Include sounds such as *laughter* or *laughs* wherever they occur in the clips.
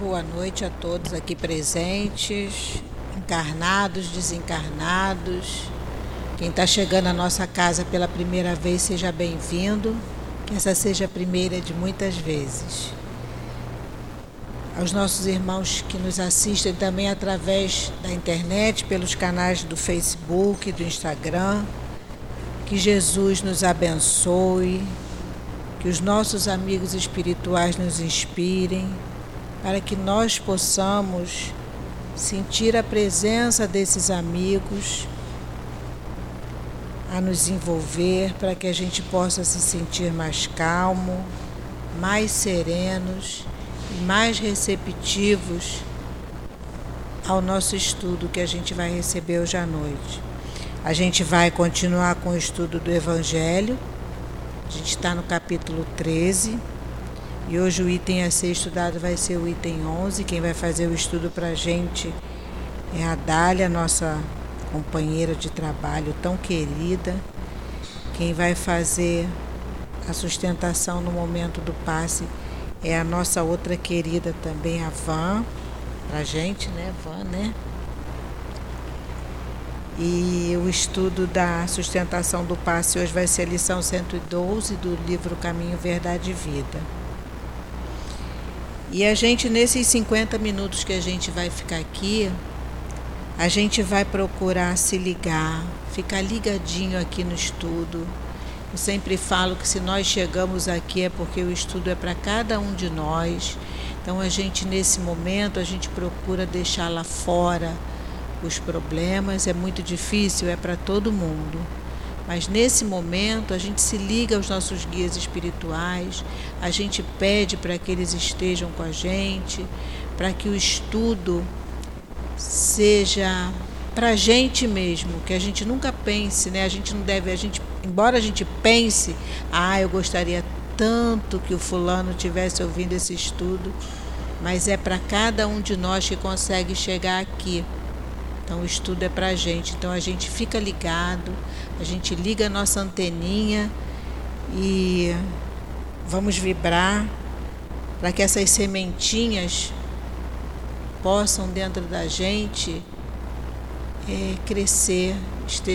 Boa noite a todos aqui presentes, encarnados, desencarnados. Quem está chegando à nossa casa pela primeira vez, seja bem-vindo. Que essa seja a primeira de muitas vezes. Aos nossos irmãos que nos assistem também através da internet, pelos canais do Facebook, do Instagram. Que Jesus nos abençoe, que os nossos amigos espirituais nos inspirem para que nós possamos sentir a presença desses amigos a nos envolver, para que a gente possa se sentir mais calmo, mais serenos e mais receptivos ao nosso estudo que a gente vai receber hoje à noite. A gente vai continuar com o estudo do Evangelho. A gente está no capítulo 13. E hoje o item a ser estudado vai ser o item 11. Quem vai fazer o estudo para a gente é a Dália, nossa companheira de trabalho tão querida. Quem vai fazer a sustentação no momento do passe é a nossa outra querida também, a Van, para a gente, né, Van, né? E o estudo da sustentação do passe hoje vai ser a lição 112 do livro Caminho, Verdade e Vida. E a gente, nesses 50 minutos que a gente vai ficar aqui, a gente vai procurar se ligar, ficar ligadinho aqui no estudo. Eu sempre falo que se nós chegamos aqui é porque o estudo é para cada um de nós. Então a gente nesse momento a gente procura deixar lá fora os problemas, é muito difícil, é para todo mundo. Mas nesse momento a gente se liga aos nossos guias espirituais, a gente pede para que eles estejam com a gente, para que o estudo seja para a gente mesmo, que a gente nunca pense, né? A gente não deve, a gente, embora a gente pense, ah, eu gostaria tanto que o fulano tivesse ouvindo esse estudo, mas é para cada um de nós que consegue chegar aqui. Então o estudo é para a gente. Então a gente fica ligado, a gente liga a nossa anteninha e vamos vibrar para que essas sementinhas possam dentro da gente é, crescer,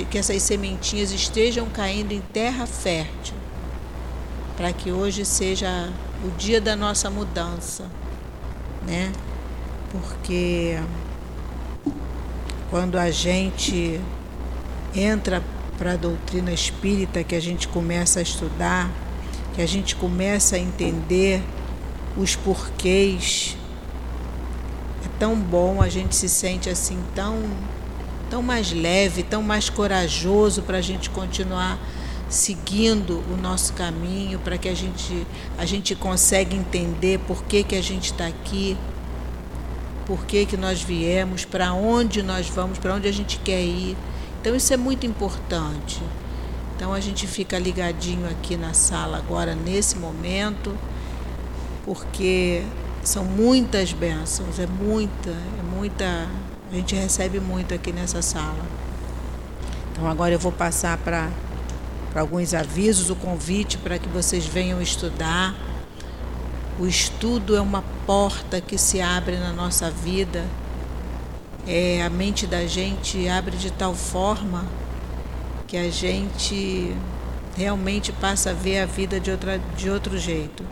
que essas sementinhas estejam caindo em terra fértil, para que hoje seja o dia da nossa mudança, né? Porque quando a gente entra para a doutrina espírita, que a gente começa a estudar, que a gente começa a entender os porquês, é tão bom, a gente se sente assim tão, tão mais leve, tão mais corajoso para a gente continuar seguindo o nosso caminho, para que a gente, a gente consiga entender por que, que a gente está aqui, por que, que nós viemos, para onde nós vamos, para onde a gente quer ir. Então isso é muito importante. Então a gente fica ligadinho aqui na sala agora nesse momento, porque são muitas bênçãos, é muita, é muita, a gente recebe muito aqui nessa sala. Então agora eu vou passar para alguns avisos, o convite para que vocês venham estudar o estudo é uma porta que se abre na nossa vida. É, a mente da gente abre de tal forma que a gente realmente passa a ver a vida de, outra, de outro jeito.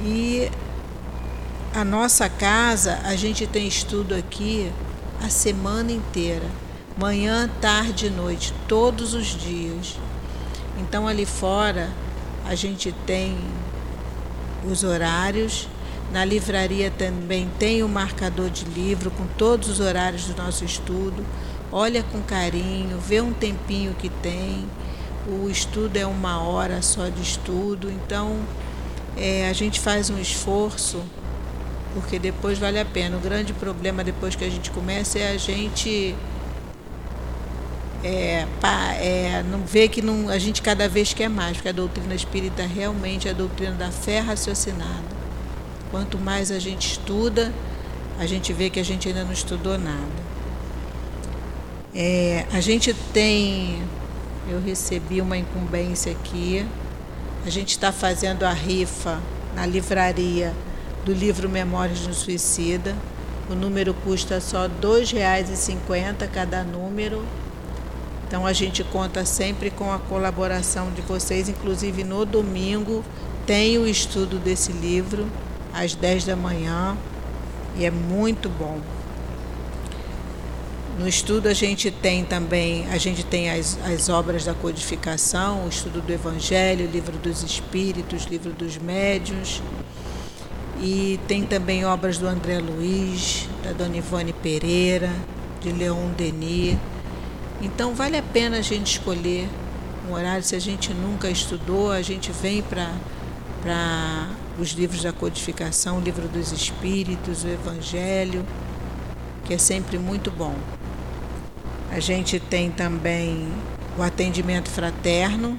E a nossa casa, a gente tem estudo aqui a semana inteira, manhã, tarde e noite, todos os dias. Então ali fora a gente tem os horários. Na livraria também tem o marcador de livro com todos os horários do nosso estudo. Olha com carinho, vê um tempinho que tem. O estudo é uma hora só de estudo, então é, a gente faz um esforço porque depois vale a pena. O grande problema depois que a gente começa é a gente é, pá, é, não vê que não, a gente cada vez quer mais, porque a doutrina espírita realmente é a doutrina da fé raciocinada. Quanto mais a gente estuda, a gente vê que a gente ainda não estudou nada. É, a gente tem, eu recebi uma incumbência aqui, a gente está fazendo a rifa na livraria do livro Memórias de um Suicida. O número custa só R$ 2,50 cada número. Então a gente conta sempre com a colaboração de vocês, inclusive no domingo tem o estudo desse livro às 10 da manhã e é muito bom. No estudo a gente tem também, a gente tem as, as obras da codificação, o estudo do Evangelho, o livro dos Espíritos, o livro dos Médiuns, e tem também obras do André Luiz, da Dona Ivone Pereira, de Leon Denis. Então vale a pena a gente escolher um horário. Se a gente nunca estudou, a gente vem para os livros da codificação, o livro dos Espíritos, o Evangelho, que é sempre muito bom. A gente tem também o atendimento fraterno.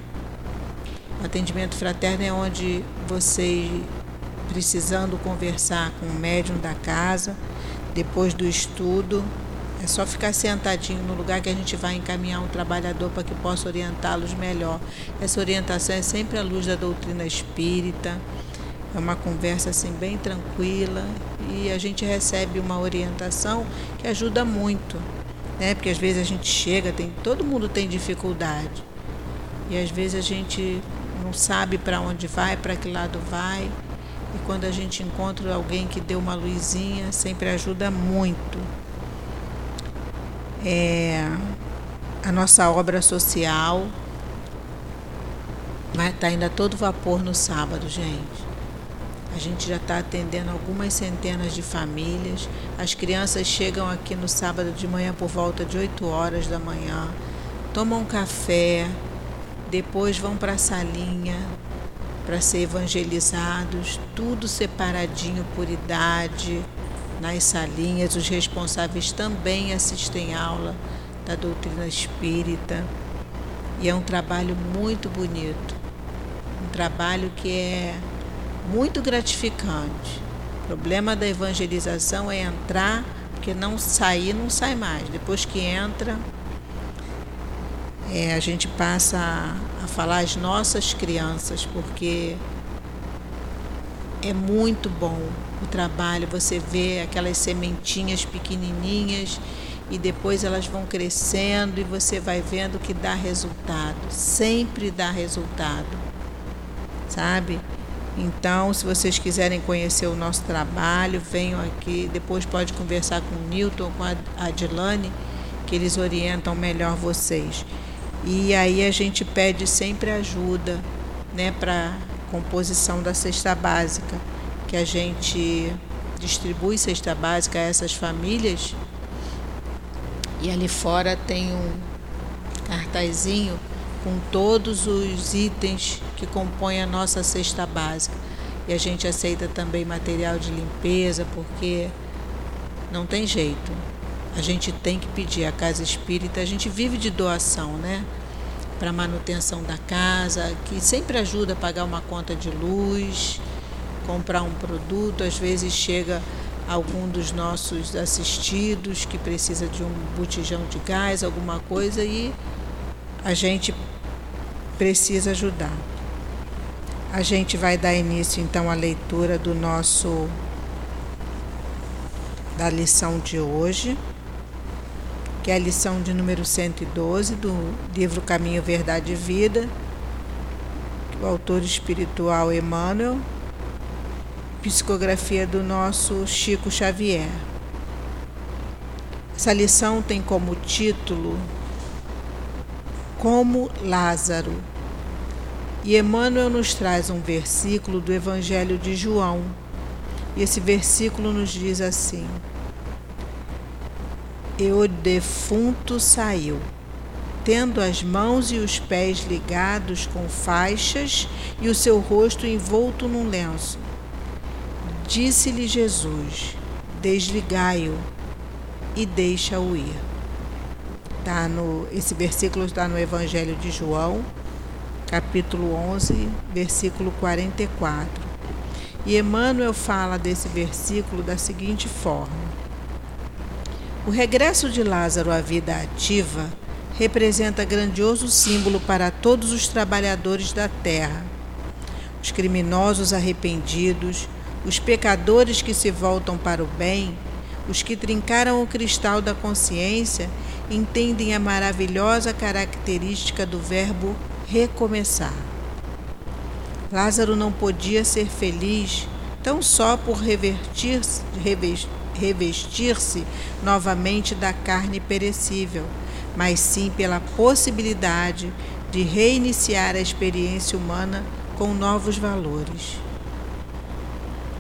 O atendimento fraterno é onde você precisando conversar com o médium da casa, depois do estudo, é só ficar sentadinho no lugar que a gente vai encaminhar um trabalhador para que possa orientá-los melhor. Essa orientação é sempre à luz da doutrina espírita. É uma conversa assim bem tranquila e a gente recebe uma orientação que ajuda muito, né? Porque às vezes a gente chega, tem todo mundo tem dificuldade. E às vezes a gente não sabe para onde vai, para que lado vai. E quando a gente encontra alguém que deu uma luzinha, sempre ajuda muito. É, a nossa obra social vai estar tá ainda todo vapor no sábado, gente. A gente já está atendendo algumas centenas de famílias. As crianças chegam aqui no sábado de manhã por volta de 8 horas da manhã, tomam café, depois vão para a salinha, para ser evangelizados, tudo separadinho por idade, nas salinhas. Os responsáveis também assistem aula da doutrina espírita. E é um trabalho muito bonito, um trabalho que é muito gratificante. O problema da evangelização é entrar, porque não sair, não sai mais. Depois que entra, é, a gente passa a, a falar às nossas crianças, porque é muito bom o trabalho. Você vê aquelas sementinhas pequenininhas e depois elas vão crescendo e você vai vendo que dá resultado. Sempre dá resultado, sabe? Então, se vocês quiserem conhecer o nosso trabalho, venham aqui. Depois pode conversar com o Newton, com a Adilane, que eles orientam melhor vocês. E aí a gente pede sempre ajuda né, para composição da cesta básica, que a gente distribui cesta básica a essas famílias. E ali fora tem um cartazinho com todos os itens que compõem a nossa cesta básica. E a gente aceita também material de limpeza, porque não tem jeito. A gente tem que pedir a casa espírita, a gente vive de doação, né? Para manutenção da casa, que sempre ajuda a pagar uma conta de luz, comprar um produto, às vezes chega algum dos nossos assistidos que precisa de um botijão de gás, alguma coisa, e a gente precisa ajudar. A gente vai dar início então à leitura do nosso da lição de hoje que é a lição de número 112 do livro Caminho, Verdade e Vida, o autor espiritual Emmanuel, psicografia do nosso Chico Xavier. Essa lição tem como título Como Lázaro. E Emmanuel nos traz um versículo do Evangelho de João. E esse versículo nos diz assim: e o defunto saiu, tendo as mãos e os pés ligados com faixas e o seu rosto envolto num lenço. Disse-lhe Jesus: Desligai-o e deixa-o ir. Tá no, esse versículo está no Evangelho de João, capítulo 11, versículo 44. E Emmanuel fala desse versículo da seguinte forma: o regresso de Lázaro à vida ativa representa grandioso símbolo para todos os trabalhadores da terra, os criminosos arrependidos, Os pecadores que se voltam para o bem, os que trincaram o cristal da consciência, entendem a maravilhosa característica do verbo recomeçar. Lázaro não podia ser feliz tão só por revestir-se revestir novamente da carne perecível, mas sim pela possibilidade de reiniciar a experiência humana com novos valores.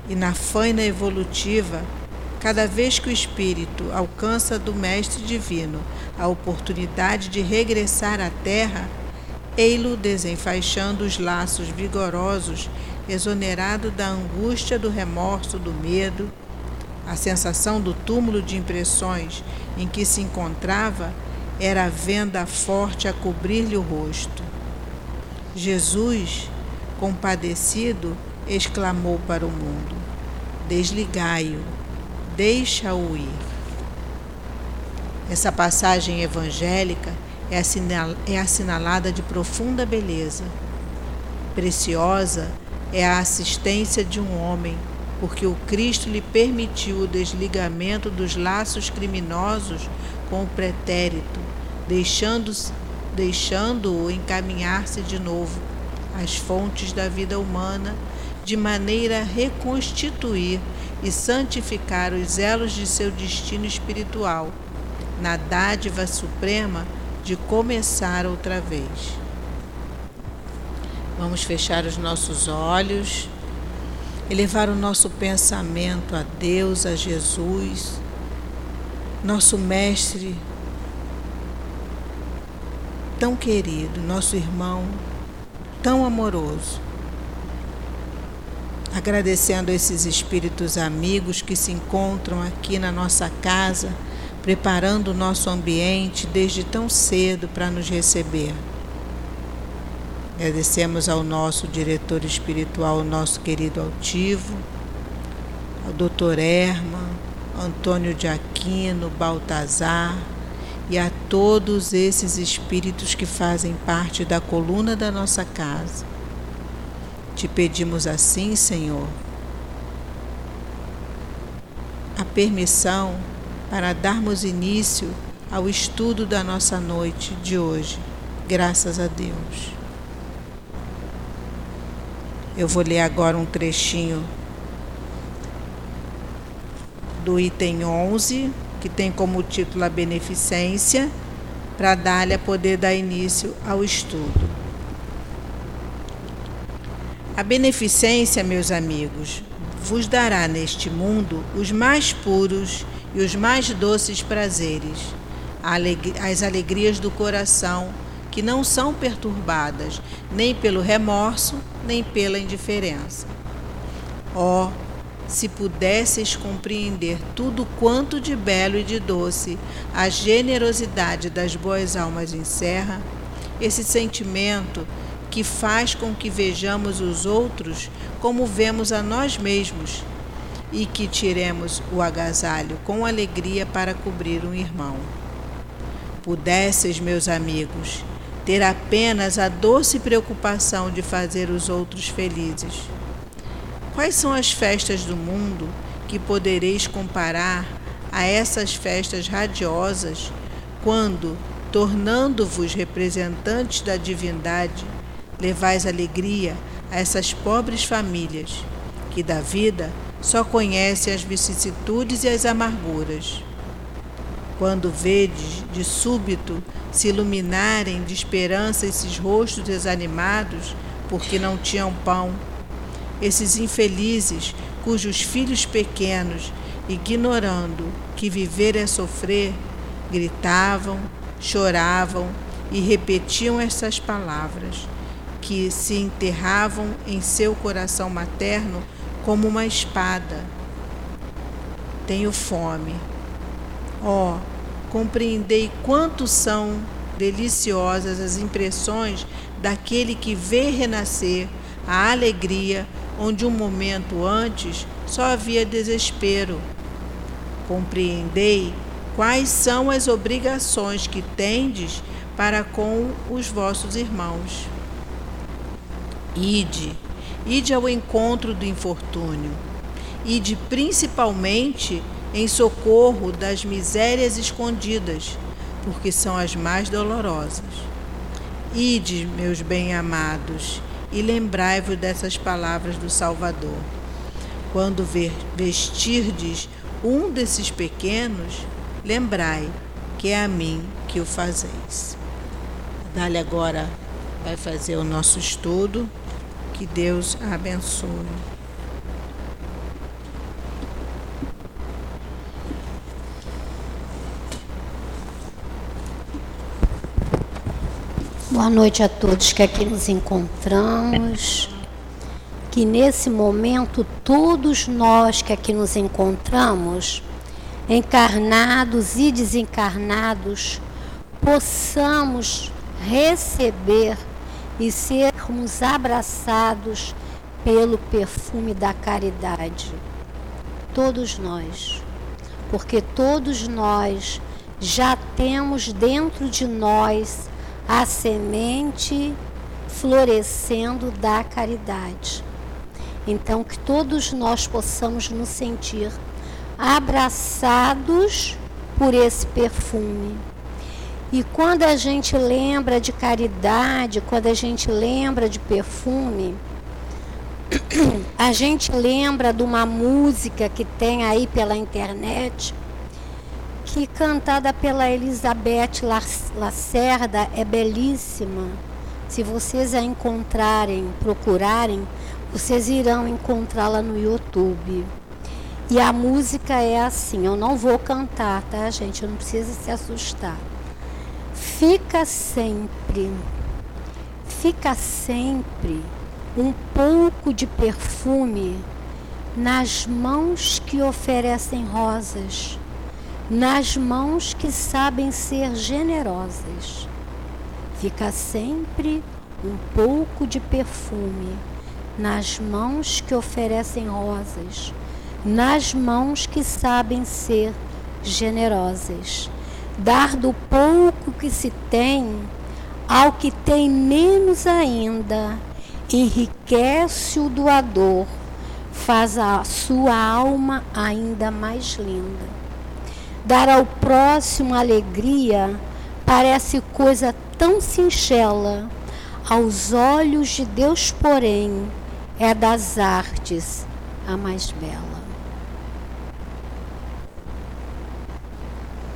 E na faina evolutiva, cada vez que o espírito alcança do Mestre Divino a oportunidade de regressar à Terra, ei-lo desenfaixando os laços vigorosos, exonerado da angústia, do remorso, do medo. A sensação do túmulo de impressões em que se encontrava era a venda forte a cobrir-lhe o rosto. Jesus, compadecido, exclamou para o mundo: Desligai-o, deixa-o ir. Essa passagem evangélica é, é assinalada de profunda beleza. Preciosa é a assistência de um homem, porque o Cristo lhe permitiu o desligamento dos laços criminosos com o pretérito, deixando-o deixando encaminhar-se de novo às fontes da vida humana, de maneira a reconstituir e santificar os elos de seu destino espiritual, na dádiva suprema de começar outra vez. Vamos fechar os nossos olhos, elevar o nosso pensamento a Deus, a Jesus, nosso Mestre tão querido, nosso irmão tão amoroso. Agradecendo esses espíritos amigos que se encontram aqui na nossa casa preparando o nosso ambiente desde tão cedo para nos receber. Agradecemos ao nosso diretor espiritual, nosso querido altivo, ao Dr. Erma, Antônio de Aquino, Baltazar e a todos esses espíritos que fazem parte da coluna da nossa casa. Te pedimos assim, Senhor, a permissão para darmos início ao estudo da nossa noite de hoje, graças a Deus. Eu vou ler agora um trechinho do item 11, que tem como título a beneficência, para dar-lhe a poder dar início ao estudo. A beneficência, meus amigos, vos dará neste mundo os mais puros e os mais doces prazeres, as alegrias do coração, que não são perturbadas nem pelo remorso, nem pela indiferença. Oh, se pudesses compreender tudo quanto de belo e de doce a generosidade das boas almas encerra, esse sentimento que faz com que vejamos os outros como vemos a nós mesmos e que tiremos o agasalho com alegria para cobrir um irmão. Pudesses, meus amigos, ter apenas a doce preocupação de fazer os outros felizes. Quais são as festas do mundo que podereis comparar a essas festas radiosas quando, tornando-vos representantes da divindade, levais alegria a essas pobres famílias que da vida só conhece as vicissitudes e as amarguras. Quando vedes de súbito se iluminarem de esperança esses rostos desanimados porque não tinham pão, esses infelizes cujos filhos pequenos, ignorando que viver é sofrer, gritavam, choravam e repetiam essas palavras, que se enterravam em seu coração materno como uma espada. Tenho fome. Ó, oh, compreendei quanto são deliciosas as impressões daquele que vê renascer a alegria onde um momento antes só havia desespero. Compreendei quais são as obrigações que tendes para com os vossos irmãos. Ide Ide ao encontro do infortúnio. e de principalmente em socorro das misérias escondidas, porque são as mais dolorosas. Ide, meus bem-amados, e lembrai-vos dessas palavras do Salvador. Quando vestirdes um desses pequenos, lembrai que é a mim que o fazeis. Dá-lhe agora, vai fazer o nosso estudo. Que Deus a abençoe. Boa noite a todos que aqui nos encontramos. Que nesse momento todos nós que aqui nos encontramos, encarnados e desencarnados, possamos receber e sermos abraçados pelo perfume da caridade. Todos nós. Porque todos nós já temos dentro de nós a semente florescendo da caridade. Então, que todos nós possamos nos sentir abraçados por esse perfume. E quando a gente lembra de caridade, quando a gente lembra de perfume, *clears throat* a gente lembra de uma música que tem aí pela internet, que cantada pela Elizabeth Lacerda é belíssima. Se vocês a encontrarem, procurarem, vocês irão encontrá-la no YouTube. E a música é assim, eu não vou cantar, tá, gente? Eu não precisa se assustar. Fica sempre, fica sempre um pouco de perfume nas mãos que oferecem rosas nas mãos que sabem ser generosas. Fica sempre um pouco de perfume nas mãos que oferecem rosas, nas mãos que sabem ser generosas. Dar do pouco que se tem ao que tem menos ainda, enriquece o doador, faz a sua alma ainda mais linda. Dar ao próximo alegria parece coisa tão singela. Aos olhos de Deus, porém, é das artes a mais bela.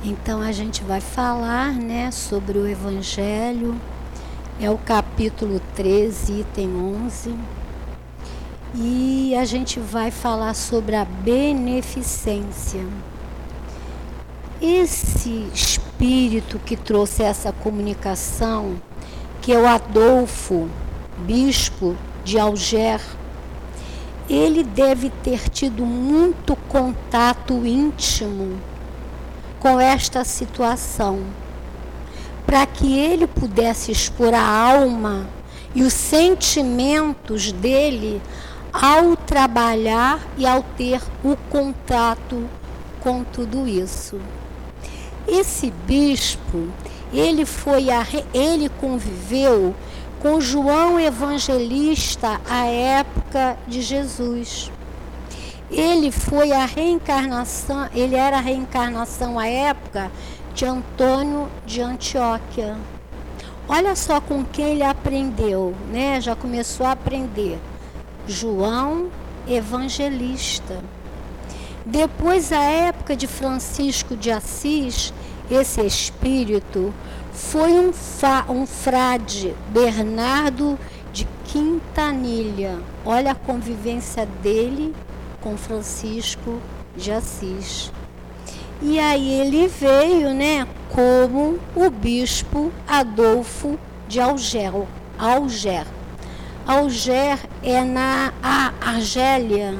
Então a gente vai falar, né, sobre o evangelho. É o capítulo 13, item 11. E a gente vai falar sobre a beneficência esse espírito que trouxe essa comunicação, que é o Adolfo, bispo de Alger, ele deve ter tido muito contato íntimo com esta situação, para que ele pudesse expor a alma e os sentimentos dele ao trabalhar e ao ter o contato com tudo isso. Esse bispo, ele foi a, ele conviveu com João Evangelista à época de Jesus. Ele foi a reencarnação, ele era a reencarnação à época de Antônio de Antioquia. Olha só com quem ele aprendeu, né? Já começou a aprender. João Evangelista. Depois, a época de Francisco de Assis, esse espírito foi um, um frade, Bernardo de Quintanilha. Olha a convivência dele com Francisco de Assis. E aí ele veio, né, como o bispo Adolfo de Alger. Alger. Alger é na Argélia,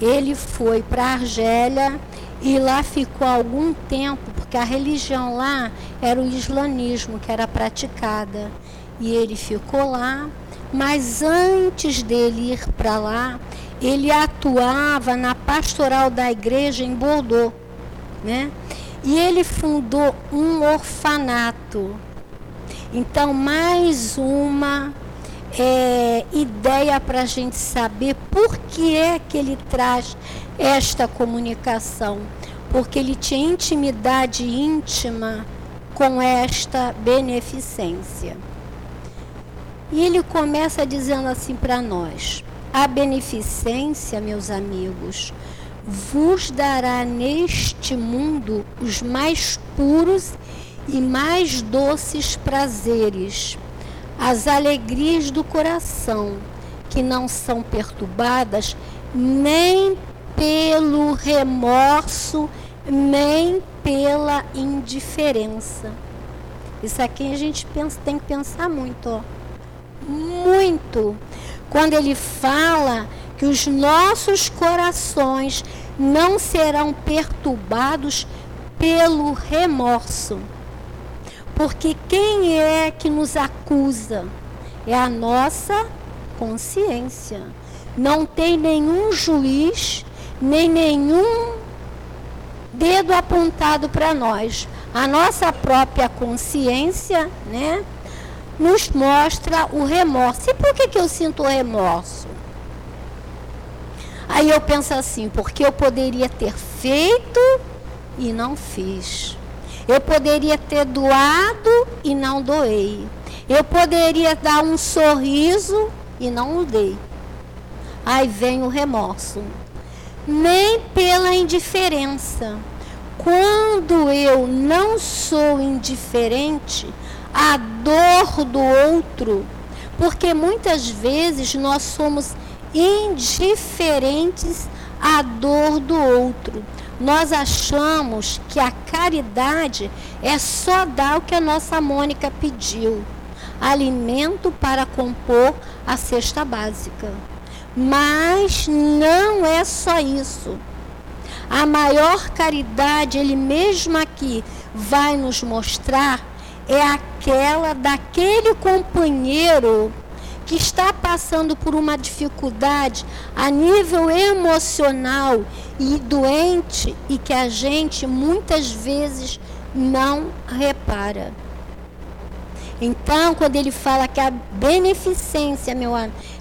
ele foi para a Argélia e lá ficou algum tempo, porque a religião lá era o islamismo que era praticada. E ele ficou lá, mas antes dele ir para lá, ele atuava na pastoral da igreja em Bordeaux, né? E ele fundou um orfanato. Então, mais uma é, ideia para a gente saber por que é que ele traz esta comunicação. Porque ele tinha intimidade íntima com esta beneficência. E ele começa dizendo assim para nós: a beneficência, meus amigos, vos dará neste mundo os mais puros e mais doces prazeres, as alegrias do coração, que não são perturbadas nem pelo remorso, nem pela indiferença. Isso aqui a gente pensa, tem que pensar muito, ó. Muito. Quando ele fala que os nossos corações não serão perturbados pelo remorso. Porque quem é que nos acusa? É a nossa consciência. Não tem nenhum juiz, nem nenhum dedo apontado para nós. A nossa própria consciência, né, nos mostra o remorso. E por que, que eu sinto remorso? Aí eu penso assim, porque eu poderia ter feito e não fiz. Eu poderia ter doado e não doei. Eu poderia dar um sorriso e não o dei. Aí vem o remorso. Nem pela indiferença. Quando eu não sou indiferente à dor do outro, porque muitas vezes nós somos indiferentes à dor do outro nós achamos que a caridade é só dar o que a nossa Mônica pediu: alimento para compor a cesta básica. Mas não é só isso. A maior caridade, ele mesmo aqui vai nos mostrar, é aquela daquele companheiro que está passando por uma dificuldade a nível emocional e doente e que a gente muitas vezes não repara. Então, quando ele fala que a beneficência, meu,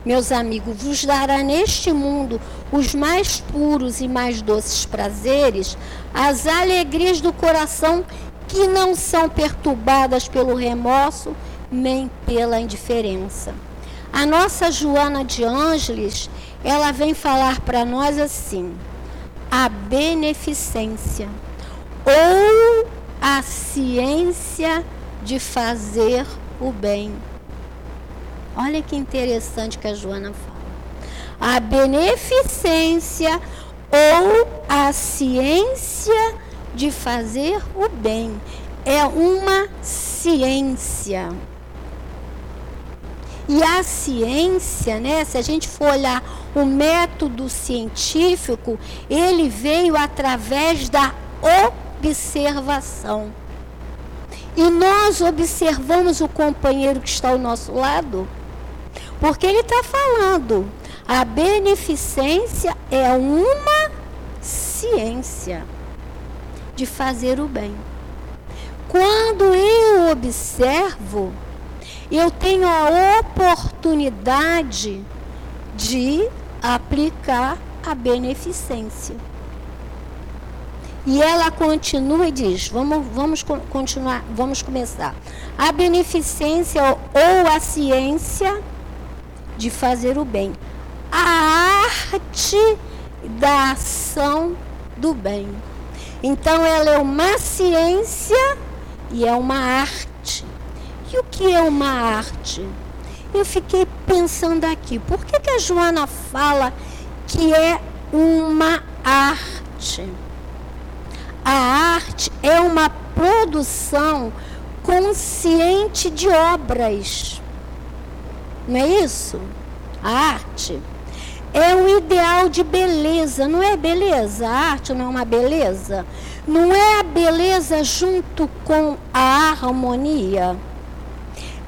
meus amigos, vos dará neste mundo os mais puros e mais doces prazeres, as alegrias do coração que não são perturbadas pelo remorso nem pela indiferença. A nossa Joana de Ângeles, ela vem falar para nós assim: a beneficência ou a ciência de fazer o bem. Olha que interessante que a Joana fala. A beneficência ou a ciência de fazer o bem é uma ciência. E a ciência, né, se a gente for olhar o método científico, ele veio através da observação. E nós observamos o companheiro que está ao nosso lado, porque ele está falando. A beneficência é uma ciência de fazer o bem. Quando eu observo, eu tenho a oportunidade de aplicar a beneficência. E ela continua e diz: vamos, vamos continuar, vamos começar. A beneficência ou a ciência de fazer o bem. A arte da ação do bem. Então ela é uma ciência e é uma arte. E o que é uma arte? Eu fiquei pensando aqui, por que, que a Joana fala que é uma arte? A arte é uma produção consciente de obras. Não é isso? A arte é um ideal de beleza, não é beleza? A arte não é uma beleza? Não é a beleza junto com a harmonia?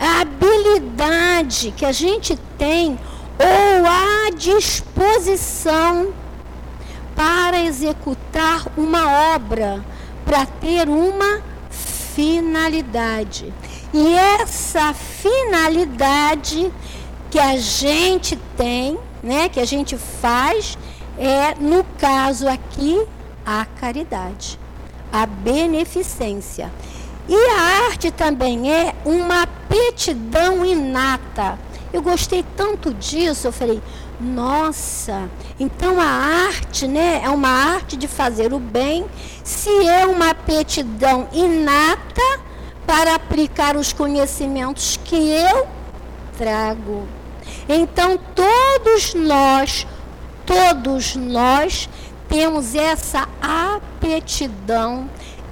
a habilidade que a gente tem ou a disposição para executar uma obra, para ter uma finalidade. E essa finalidade que a gente tem, né, que a gente faz, é, no caso aqui, a caridade, a beneficência. E a arte também é uma aptidão inata. Eu gostei tanto disso, eu falei, nossa, então a arte, né, é uma arte de fazer o bem, se é uma aptidão inata para aplicar os conhecimentos que eu trago. Então todos nós, todos nós temos essa aptidão,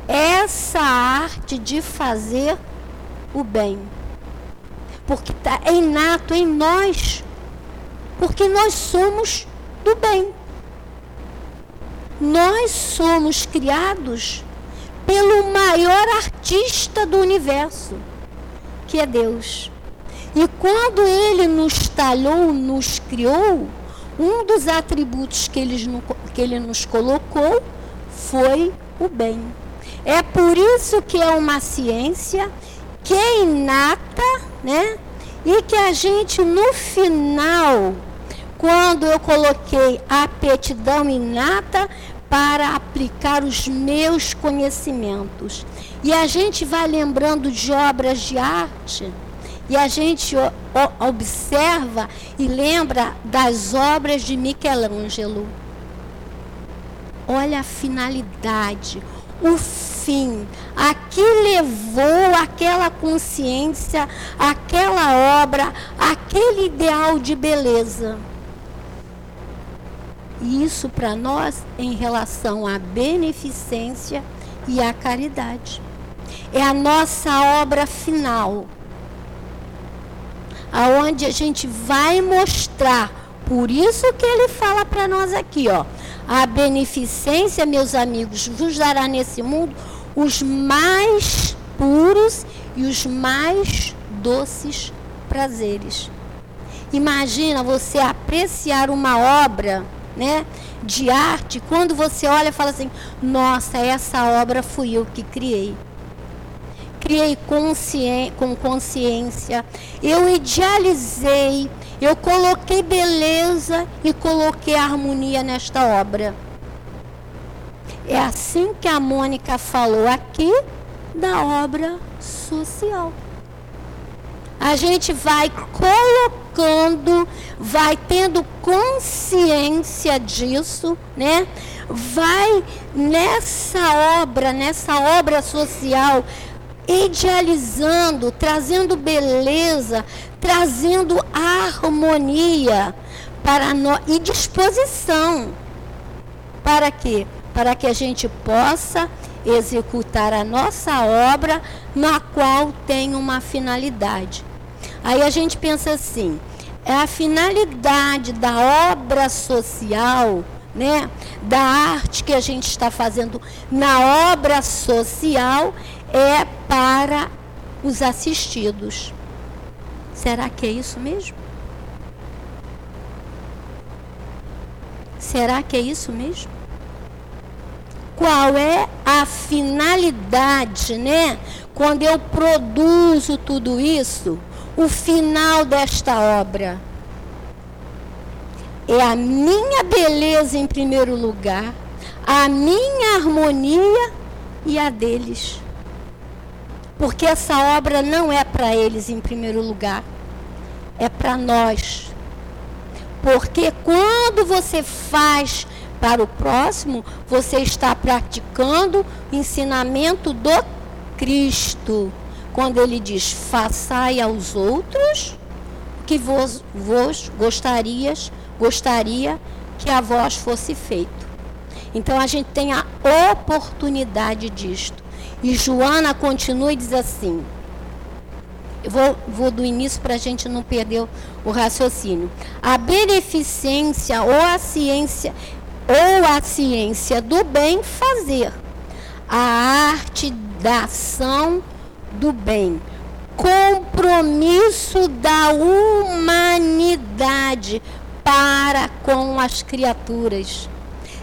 essa arte de fazer o bem. Porque tá, é inato em nós porque nós somos do bem. Nós somos criados pelo maior artista do universo, que é Deus. E quando ele nos talhou, nos criou, um dos atributos que ele, que ele nos colocou foi o bem. É por isso que é uma ciência que é inata, né? E que a gente no final quando eu coloquei a aptidão inata para aplicar os meus conhecimentos. E a gente vai lembrando de obras de arte, e a gente observa e lembra das obras de Michelangelo. Olha a finalidade, o fim, a que levou aquela consciência, aquela obra, aquele ideal de beleza. Isso para nós em relação à beneficência e à caridade. É a nossa obra final. Aonde a gente vai mostrar, por isso que ele fala para nós aqui, ó, a beneficência, meus amigos, vos dará nesse mundo os mais puros e os mais doces prazeres. Imagina você apreciar uma obra né, de arte, quando você olha e fala assim: nossa, essa obra fui eu que criei. Criei consciência, com consciência, eu idealizei, eu coloquei beleza e coloquei harmonia nesta obra. É assim que a Mônica falou aqui da obra social. A gente vai colocando vai tendo consciência disso, né? Vai nessa obra, nessa obra social, idealizando, trazendo beleza, trazendo harmonia para nós e disposição. Para quê? Para que a gente possa executar a nossa obra na qual tem uma finalidade. Aí a gente pensa assim: é a finalidade da obra social, né? Da arte que a gente está fazendo na obra social é para os assistidos. Será que é isso mesmo? Será que é isso mesmo? Qual é a finalidade, né? Quando eu produzo tudo isso, o final desta obra. É a minha beleza em primeiro lugar, a minha harmonia e a deles. Porque essa obra não é para eles em primeiro lugar, é para nós. Porque quando você faz para o próximo, você está praticando o ensinamento do Cristo quando ele diz: façai aos outros o que vos, vos gostarias, gostaria que a vós fosse feito. Então a gente tem a oportunidade disto. E Joana continua e diz assim: eu vou, vou do início para a gente não perder o, raciocínio. A beneficência ou a ciência ou a ciência do bem fazer, a arte da ação do bem, compromisso da humanidade para com as criaturas.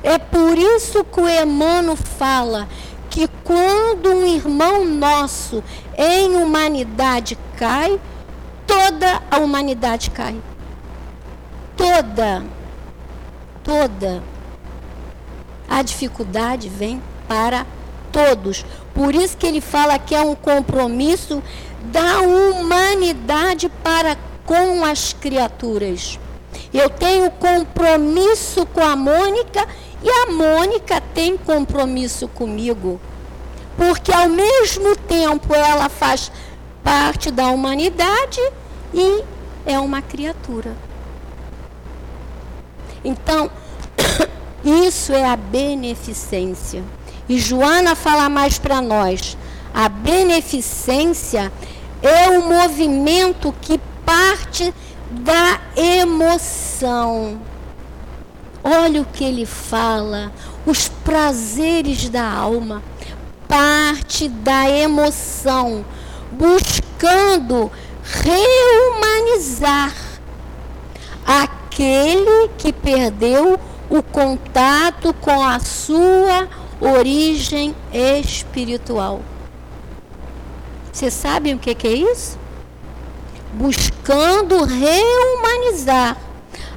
É por isso que o Emmanuel fala que quando um irmão nosso em humanidade cai, toda a humanidade cai. Toda. Toda. A dificuldade vem para todos. Por isso que ele fala que é um compromisso da humanidade para com as criaturas. Eu tenho compromisso com a Mônica e a Mônica tem compromisso comigo. Porque ao mesmo tempo ela faz parte da humanidade e é uma criatura. Então, *coughs* isso é a beneficência. E Joana fala mais para nós. A beneficência é o movimento que parte da emoção. Olha o que ele fala, os prazeres da alma, parte da emoção, buscando rehumanizar aquele que perdeu o contato com a sua origem espiritual. Vocês sabem o que, é isso? Buscando rehumanizar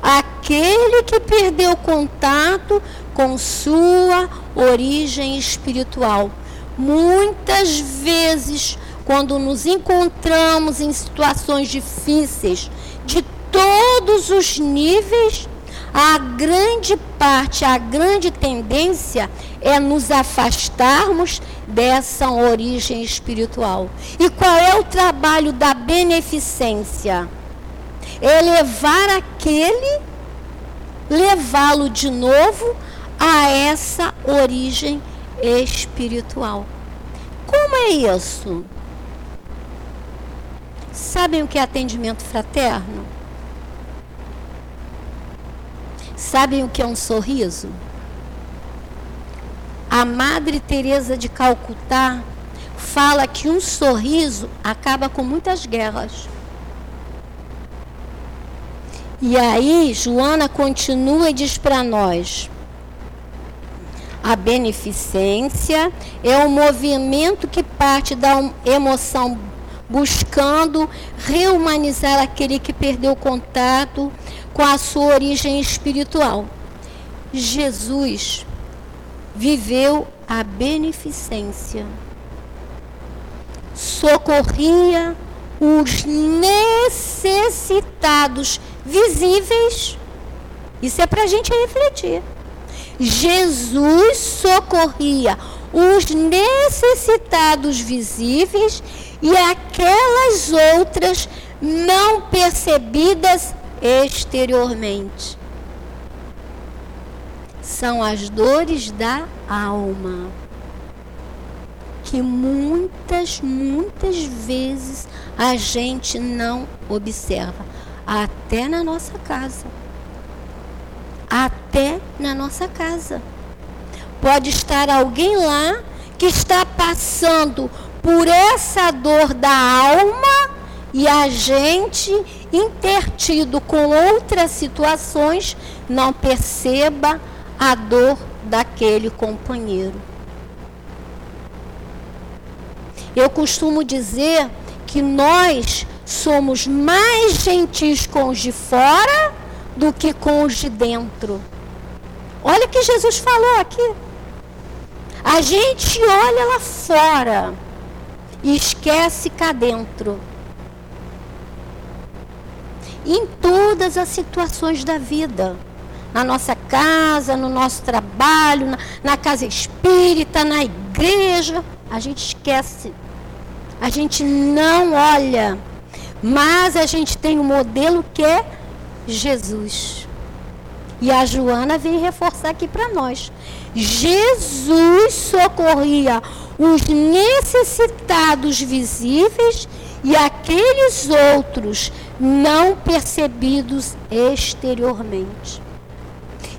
aquele que perdeu contato com sua origem espiritual. Muitas vezes, quando nos encontramos em situações difíceis, de todos os níveis, a grande parte, a grande tendência é nos afastarmos dessa origem espiritual. E qual é o trabalho da beneficência? É levar aquele, levá-lo de novo a essa origem espiritual. Como é isso? Sabem o que é atendimento fraterno? Sabem o que é um sorriso? A Madre Teresa de Calcutá fala que um sorriso acaba com muitas guerras. E aí, Joana continua e diz para nós: a beneficência é um movimento que parte da emoção buscando rehumanizar aquele que perdeu contato com a sua origem espiritual. Jesus viveu a beneficência, socorria os necessitados visíveis. Isso é para a gente refletir. Jesus socorria os necessitados visíveis e aquelas outras não percebidas exteriormente. São as dores da alma que muitas, muitas vezes a gente não observa, até na nossa casa. Até na nossa casa. Pode estar alguém lá que está passando por essa dor da alma e a gente, intertido com outras situações, não perceba a dor daquele companheiro. Eu costumo dizer que nós somos mais gentis com os de fora do que com os de dentro. Olha o que Jesus falou aqui. A gente olha lá fora e esquece cá dentro. Em todas as situações da vida. Na nossa casa, no nosso trabalho, na, na casa espírita, na igreja. A gente esquece. A gente não olha. Mas a gente tem um modelo que é Jesus. E a Joana vem reforçar aqui para nós. Jesus socorria os necessitados visíveis e aqueles outros não percebidos exteriormente.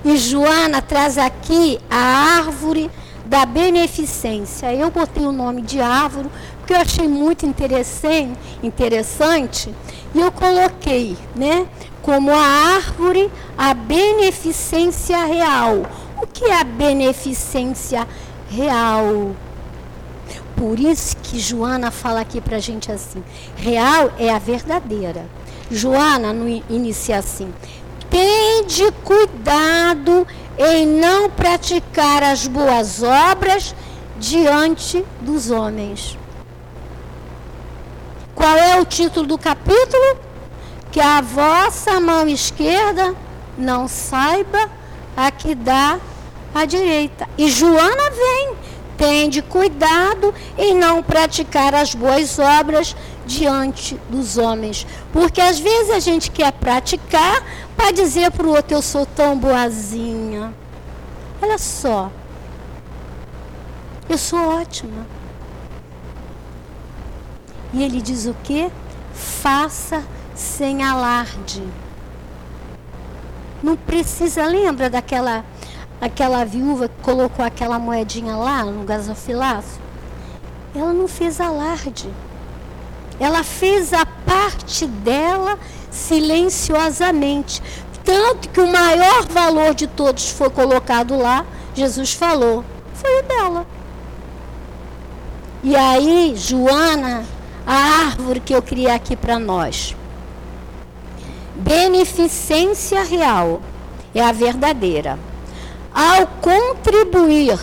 E Joana traz aqui a árvore da beneficência. Eu botei o nome de árvore porque eu achei muito interessante, interessante e eu coloquei, né, como a árvore a beneficência real. O que é a beneficência real? por isso que Joana fala aqui para a gente assim: real é a verdadeira. Joana no inicia assim: tende cuidado em não praticar as boas obras diante dos homens. Qual é o título do capítulo? Que a vossa mão esquerda não saiba a que dá a direita. E Joana vem, tende cuidado em não praticar as boas obras diante dos homens. Porque às vezes a gente quer praticar para dizer para o outro: eu sou tão boazinha. Olha só, eu sou ótima. E ele diz o que? Faça sem alarde. Não precisa, lembra daquela aquela viúva que colocou aquela moedinha lá no gasofilaço? Ela não fez alarde. Ela fez a parte dela silenciosamente. Tanto que o maior valor de todos foi colocado lá, Jesus falou, foi o dela. E aí, Joana, a árvore que eu criei aqui para nós. Beneficência real é a verdadeira. Ao contribuir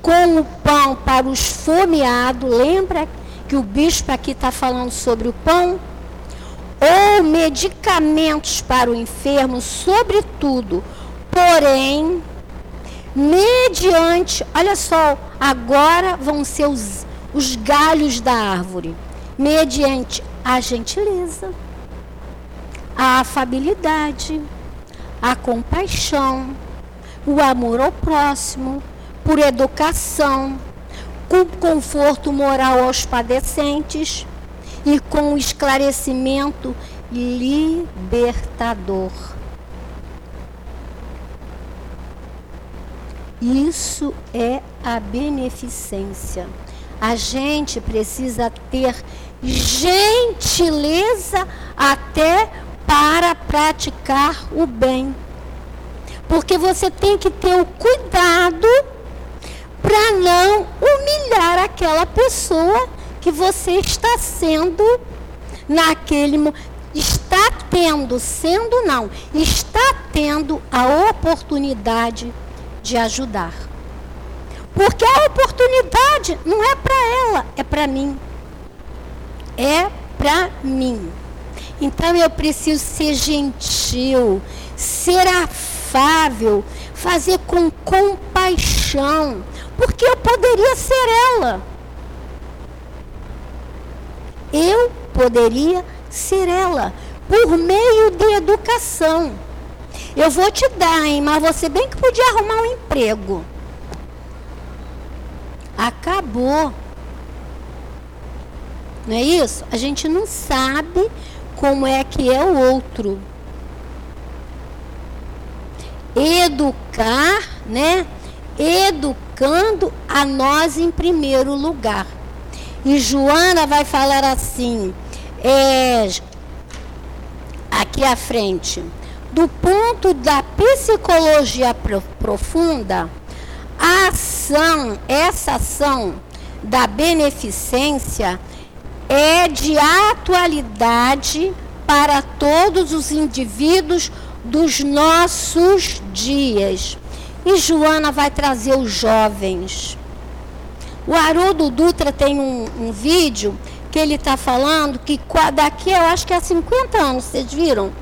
com o pão para os fomeados, lembra que o bispo aqui está falando sobre o pão? Ou medicamentos para o enfermo, sobretudo, porém, mediante, olha só, agora vão ser os, os galhos da árvore, mediante a gentileza, a afabilidade, a compaixão, o amor ao próximo, por educação, com conforto moral aos padecentes e com esclarecimento libertador. Isso é a beneficência. A gente precisa ter gentileza até para praticar o bem. Porque você tem que ter o cuidado para não humilhar aquela pessoa que você está sendo naquele está tendo, sendo não, está tendo a oportunidade de ajudar. Porque a oportunidade não é para ela, é para mim. É para mim. Então eu preciso ser gentil, ser afável, fazer com compaixão, porque eu poderia ser ela. Eu poderia ser ela por meio de educação. Eu vou te dar, hein, mas você bem que podia arrumar um emprego. Acabou. Não é isso? A gente não sabe como é que é o outro. Educar, né? Educando a nós em primeiro lugar. E Joana vai falar assim, é, aqui à frente do ponto da psicologia profunda, a ação, essa ação da beneficência é de atualidade para todos os indivíduos dos nossos dias. E Joana vai trazer os jovens. O Haroldo Dutra tem um, um vídeo que ele está falando que daqui, eu acho que há 50 anos, vocês viram?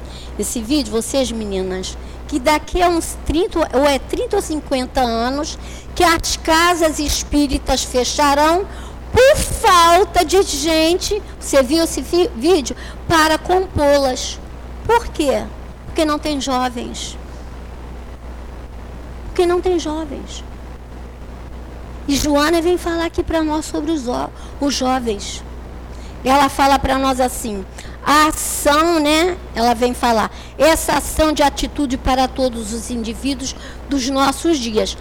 esse vídeo, vocês meninas, que daqui a uns 30, ou é 30 ou 50 anos, que as casas espíritas fecharão por falta de gente, você viu esse vídeo? Para compô-las. Por quê? Porque não tem jovens. Porque não tem jovens. E Joana vem falar aqui para nós sobre os, os jovens. Ela fala para nós assim: a ação, né? Ela vem falar, essa ação de atitude para todos os indivíduos dos nossos dias,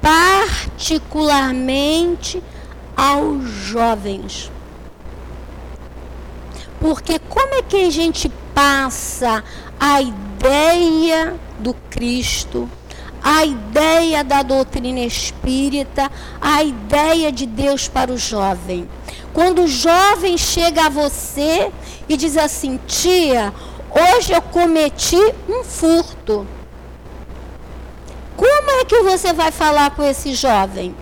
particularmente aos jovens. Porque como é que a gente passa a ideia do Cristo, a ideia da doutrina espírita, a ideia de Deus para o jovem. Quando o jovem chega a você e diz assim: Tia, hoje eu cometi um furto. Como é que você vai falar com esse jovem?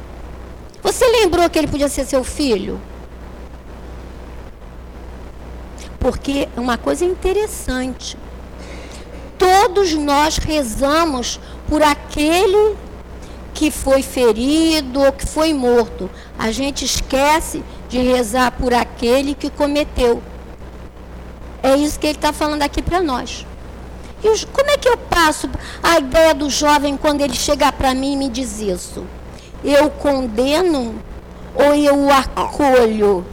Você lembrou que ele podia ser seu filho? Porque é uma coisa interessante. Todos nós rezamos por aquele que foi ferido ou que foi morto. A gente esquece de rezar por aquele que cometeu. É isso que ele está falando aqui para nós. E como é que eu passo a ideia do jovem quando ele chegar para mim e me diz isso? Eu condeno ou eu acolho?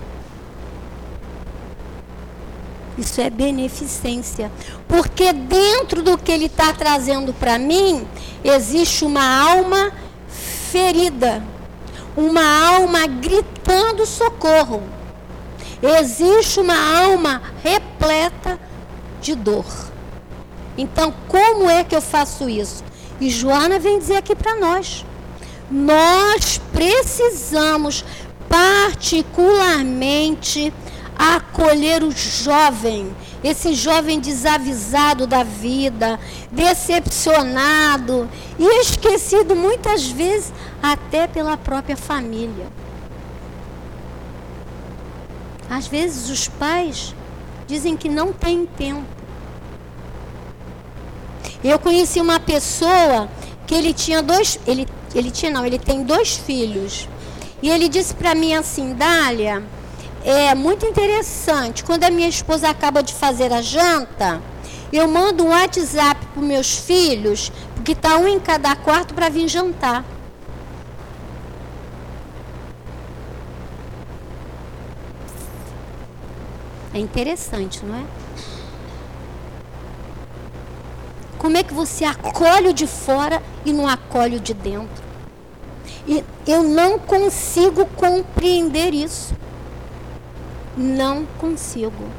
Isso é beneficência. Porque dentro do que ele está trazendo para mim, existe uma alma ferida. Uma alma gritando socorro. Existe uma alma repleta de dor. Então, como é que eu faço isso? E Joana vem dizer aqui para nós. Nós precisamos particularmente acolher o jovem, esse jovem desavisado da vida, decepcionado e esquecido muitas vezes até pela própria família. Às vezes os pais dizem que não têm tempo. Eu conheci uma pessoa que ele tinha dois, ele, ele tinha não, ele tem dois filhos. E ele disse para mim assim, Dália, é muito interessante. Quando a minha esposa acaba de fazer a janta, eu mando um WhatsApp para meus filhos, porque está um em cada quarto para vir jantar. É interessante, não é? Como é que você acolhe o de fora e não acolhe o de dentro? E eu não consigo compreender isso não consigo.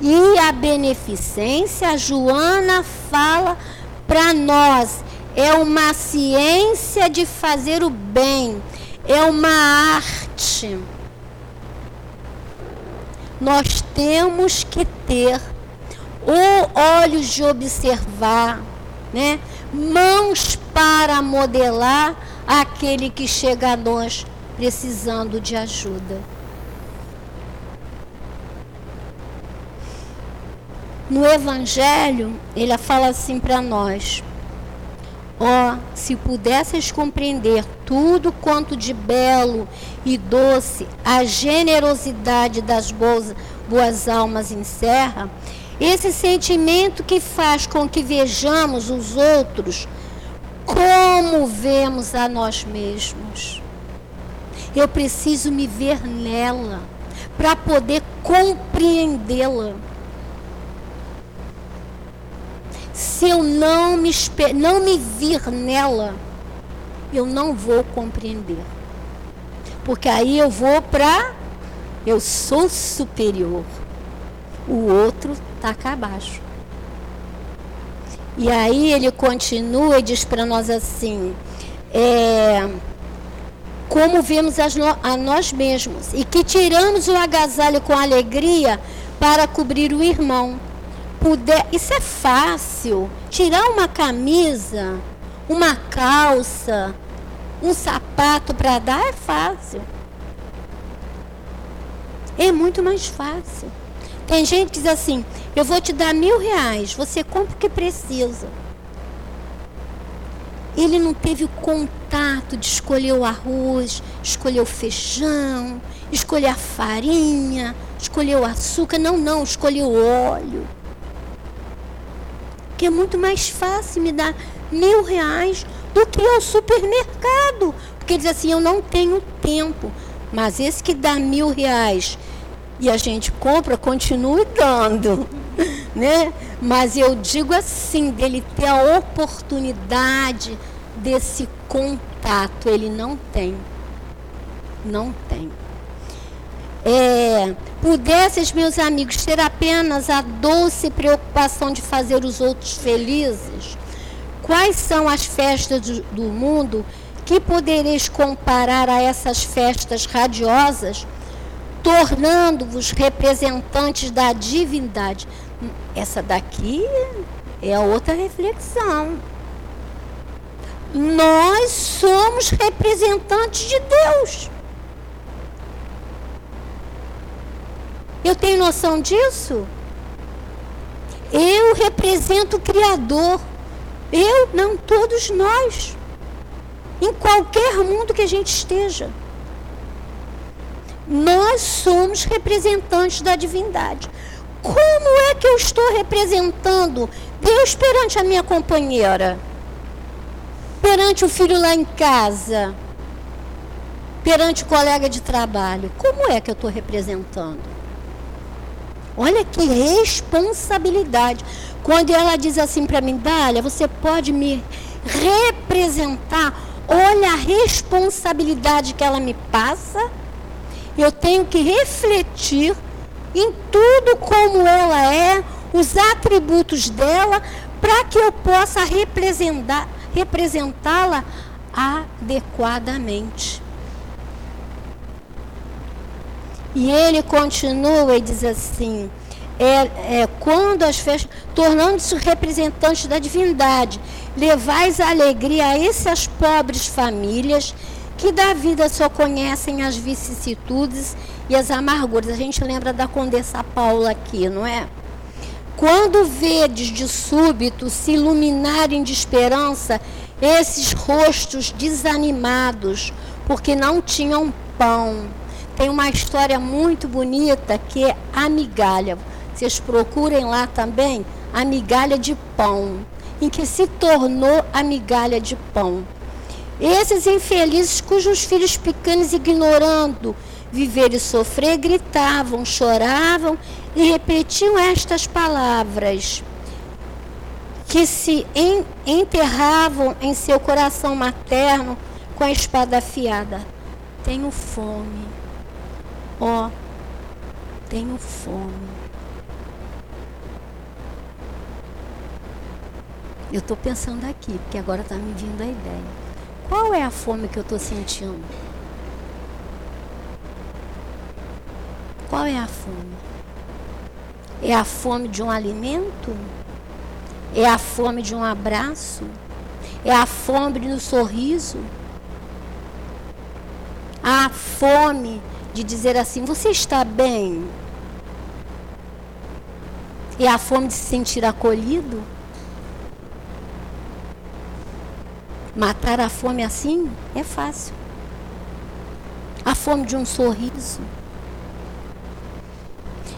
E a beneficência, a Joana fala para nós, é uma ciência de fazer o bem, é uma arte. Nós temos que ter olhos de observar, né? mãos para modelar aquele que chega a nós precisando de ajuda. No Evangelho, ele fala assim para nós: Ó, oh, se pudesses compreender tudo quanto de belo e doce a generosidade das boas, boas almas encerra, esse sentimento que faz com que vejamos os outros como vemos a nós mesmos. Eu preciso me ver nela para poder compreendê-la. Se eu não me, não me vir nela, eu não vou compreender. Porque aí eu vou para eu sou superior. O outro está cá abaixo. E aí ele continua e diz para nós assim: é, como vemos a nós mesmos, e que tiramos o agasalho com alegria para cobrir o irmão puder, isso é fácil. Tirar uma camisa, uma calça, um sapato para dar é fácil. É muito mais fácil. Tem gente que diz assim: eu vou te dar mil reais, você compra o que precisa. Ele não teve o contato de escolher o arroz, escolher o feijão, escolher a farinha, escolher o açúcar. Não, não, escolheu o óleo que é muito mais fácil me dar mil reais do que ao supermercado. Porque diz assim, eu não tenho tempo. Mas esse que dá mil reais e a gente compra, continue dando. *laughs* Né? Mas eu digo assim, dele ter a oportunidade desse contato, ele não tem. Não tem é, pudesses, meus amigos, ter apenas a doce preocupação de fazer os outros felizes, Quais são as festas do, do mundo que podereis comparar a essas festas radiosas, tornando-vos representantes da divindade? Essa daqui é outra reflexão. Nós somos representantes de Deus. Eu tenho noção disso? Eu represento o Criador. Eu, não todos nós. Em qualquer mundo que a gente esteja. Nós somos representantes da divindade. Como é que eu estou representando Deus perante a minha companheira? Perante o filho lá em casa? Perante o colega de trabalho? Como é que eu estou representando? Olha que responsabilidade. Quando ela diz assim para mim, Dália, você pode me representar. Olha a responsabilidade que ela me passa. Eu tenho que refletir em tudo como ela é, os atributos dela, para que eu possa representá-la adequadamente. E ele continua e diz assim: é, é quando as festas, tornando-se representantes da divindade, levais a alegria a essas pobres famílias que da vida só conhecem as vicissitudes e as amarguras. A gente lembra da Condessa Paula aqui, não é? Quando vedes de súbito se iluminarem de esperança esses rostos desanimados, porque não tinham pão tem uma história muito bonita que é a migalha. Vocês procurem lá também a migalha de pão, em que se tornou a migalha de pão. Esses infelizes cujos filhos pequenos, ignorando viver e sofrer, gritavam, choravam e repetiam estas palavras que se enterravam em seu coração materno com a espada afiada. Tenho fome Ó, oh, tenho fome. Eu estou pensando aqui, porque agora está me vindo a ideia. Qual é a fome que eu estou sentindo? Qual é a fome? É a fome de um alimento? É a fome de um abraço? É a fome do sorriso? A fome de dizer assim: Você está bem? E a fome de se sentir acolhido? Matar a fome assim é fácil. A fome de um sorriso.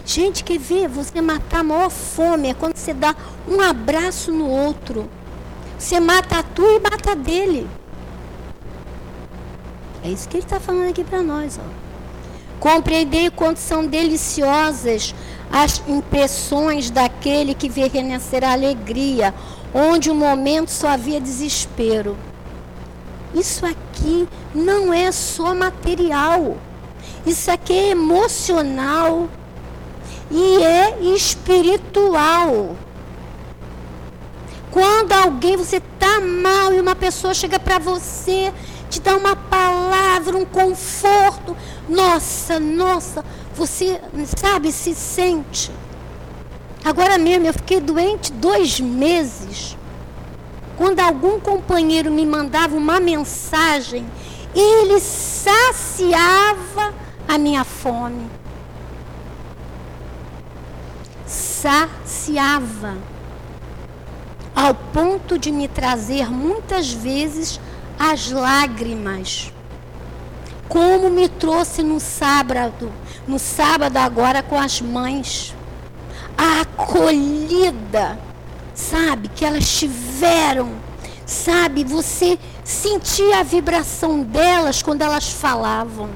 Gente, quer ver? Você matar a maior fome é quando você dá um abraço no outro. Você mata a tua e mata a dele. É isso que ele está falando aqui para nós. Ó. Compreendei quanto são deliciosas as impressões daquele que vê renascer a alegria, onde o um momento só havia desespero. Isso aqui não é só material, isso aqui é emocional e é espiritual. Quando alguém, você está mal e uma pessoa chega para você te dá uma palavra, um conforto. Nossa, nossa, você, sabe, se sente. Agora mesmo, eu fiquei doente dois meses. Quando algum companheiro me mandava uma mensagem, ele saciava a minha fome. Saciava. Ao ponto de me trazer muitas vezes as lágrimas. Como me trouxe no sábado, no sábado agora com as mães. A acolhida, sabe, que elas tiveram, sabe, você sentia a vibração delas quando elas falavam.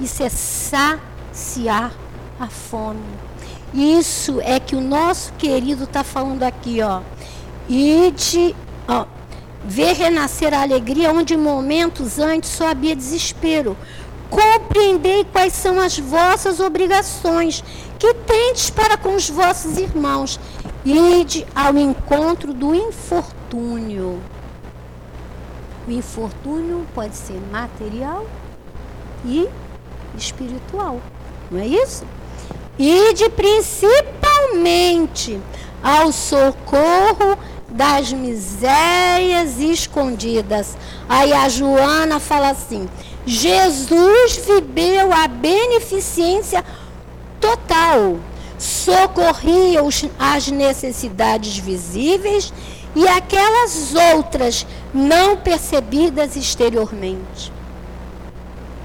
Isso é saciar a fome. Isso é que o nosso querido está falando aqui, ó. Ide, ó, ver renascer a alegria onde momentos antes só havia desespero. Compreendei quais são as vossas obrigações que tendes para com os vossos irmãos. Ide ao encontro do infortúnio. O infortúnio pode ser material e espiritual, não é isso? E de principalmente ao socorro das misérias escondidas. Aí a Joana fala assim: Jesus viveu a beneficência total, socorria as necessidades visíveis e aquelas outras não percebidas exteriormente.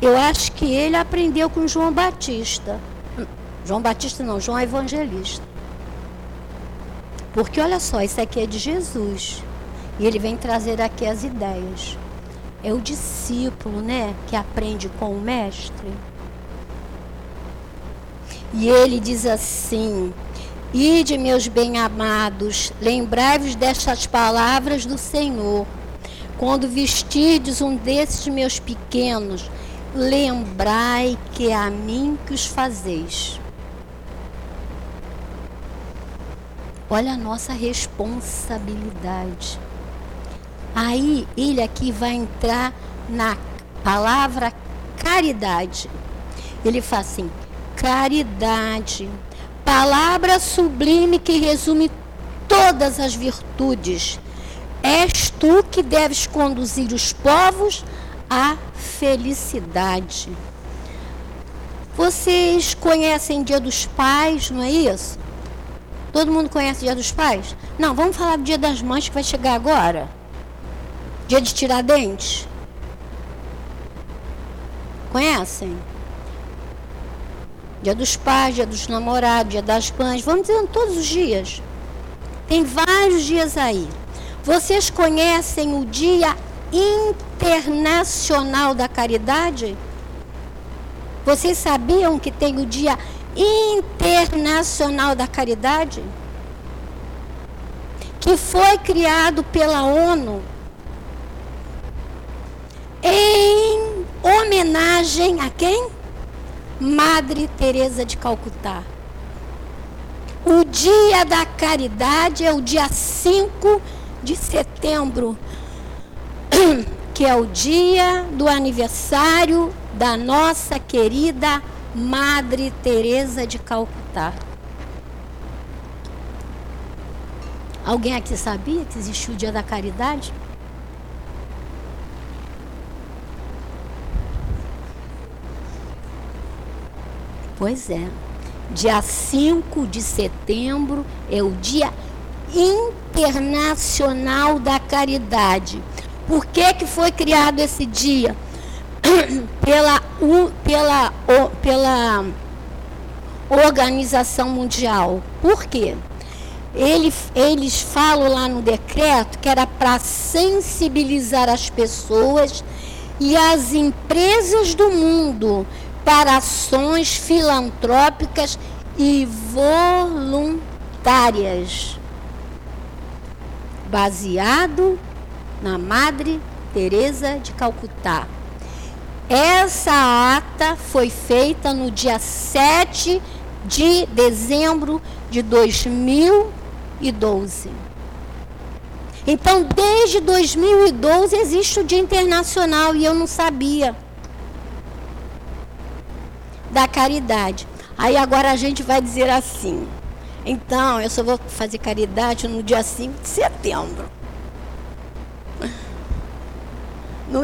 Eu acho que ele aprendeu com João Batista. João Batista não, João Evangelista. Porque olha só, isso aqui é de Jesus. E ele vem trazer aqui as ideias. É o discípulo, né, que aprende com o mestre. E ele diz assim: Ide, meus bem-amados, lembrai-vos destas palavras do Senhor. Quando vestirdes um desses meus pequenos, lembrai que é a mim que os fazeis. Olha a nossa responsabilidade. Aí ele aqui vai entrar na palavra caridade. Ele fala assim: caridade, palavra sublime que resume todas as virtudes. És tu que deves conduzir os povos à felicidade. Vocês conhecem Dia dos Pais, não é isso? Todo mundo conhece o Dia dos Pais? Não, vamos falar do Dia das Mães que vai chegar agora. Dia de Tiradentes. Conhecem? Dia dos pais, dia dos namorados, dia das mães. Vamos dizendo todos os dias. Tem vários dias aí. Vocês conhecem o Dia Internacional da Caridade? Vocês sabiam que tem o Dia Internacional da Caridade, que foi criado pela ONU em homenagem a quem? Madre Teresa de Calcutá. O dia da caridade é o dia 5 de setembro, *clears throat* que é o dia do aniversário da nossa querida Madre Teresa de Calcutá. Alguém aqui sabia que existiu o Dia da Caridade? Pois é. Dia 5 de setembro é o Dia Internacional da Caridade. Por que, que foi criado esse dia? Pela, pela, pela Organização Mundial. Por quê? Ele, eles falam lá no decreto que era para sensibilizar as pessoas e as empresas do mundo para ações filantrópicas e voluntárias, baseado na Madre Teresa de Calcutá. Essa ata foi feita no dia 7 de dezembro de 2012. Então, desde 2012 existe o Dia Internacional e eu não sabia da caridade. Aí agora a gente vai dizer assim: então, eu só vou fazer caridade no dia 5 de setembro.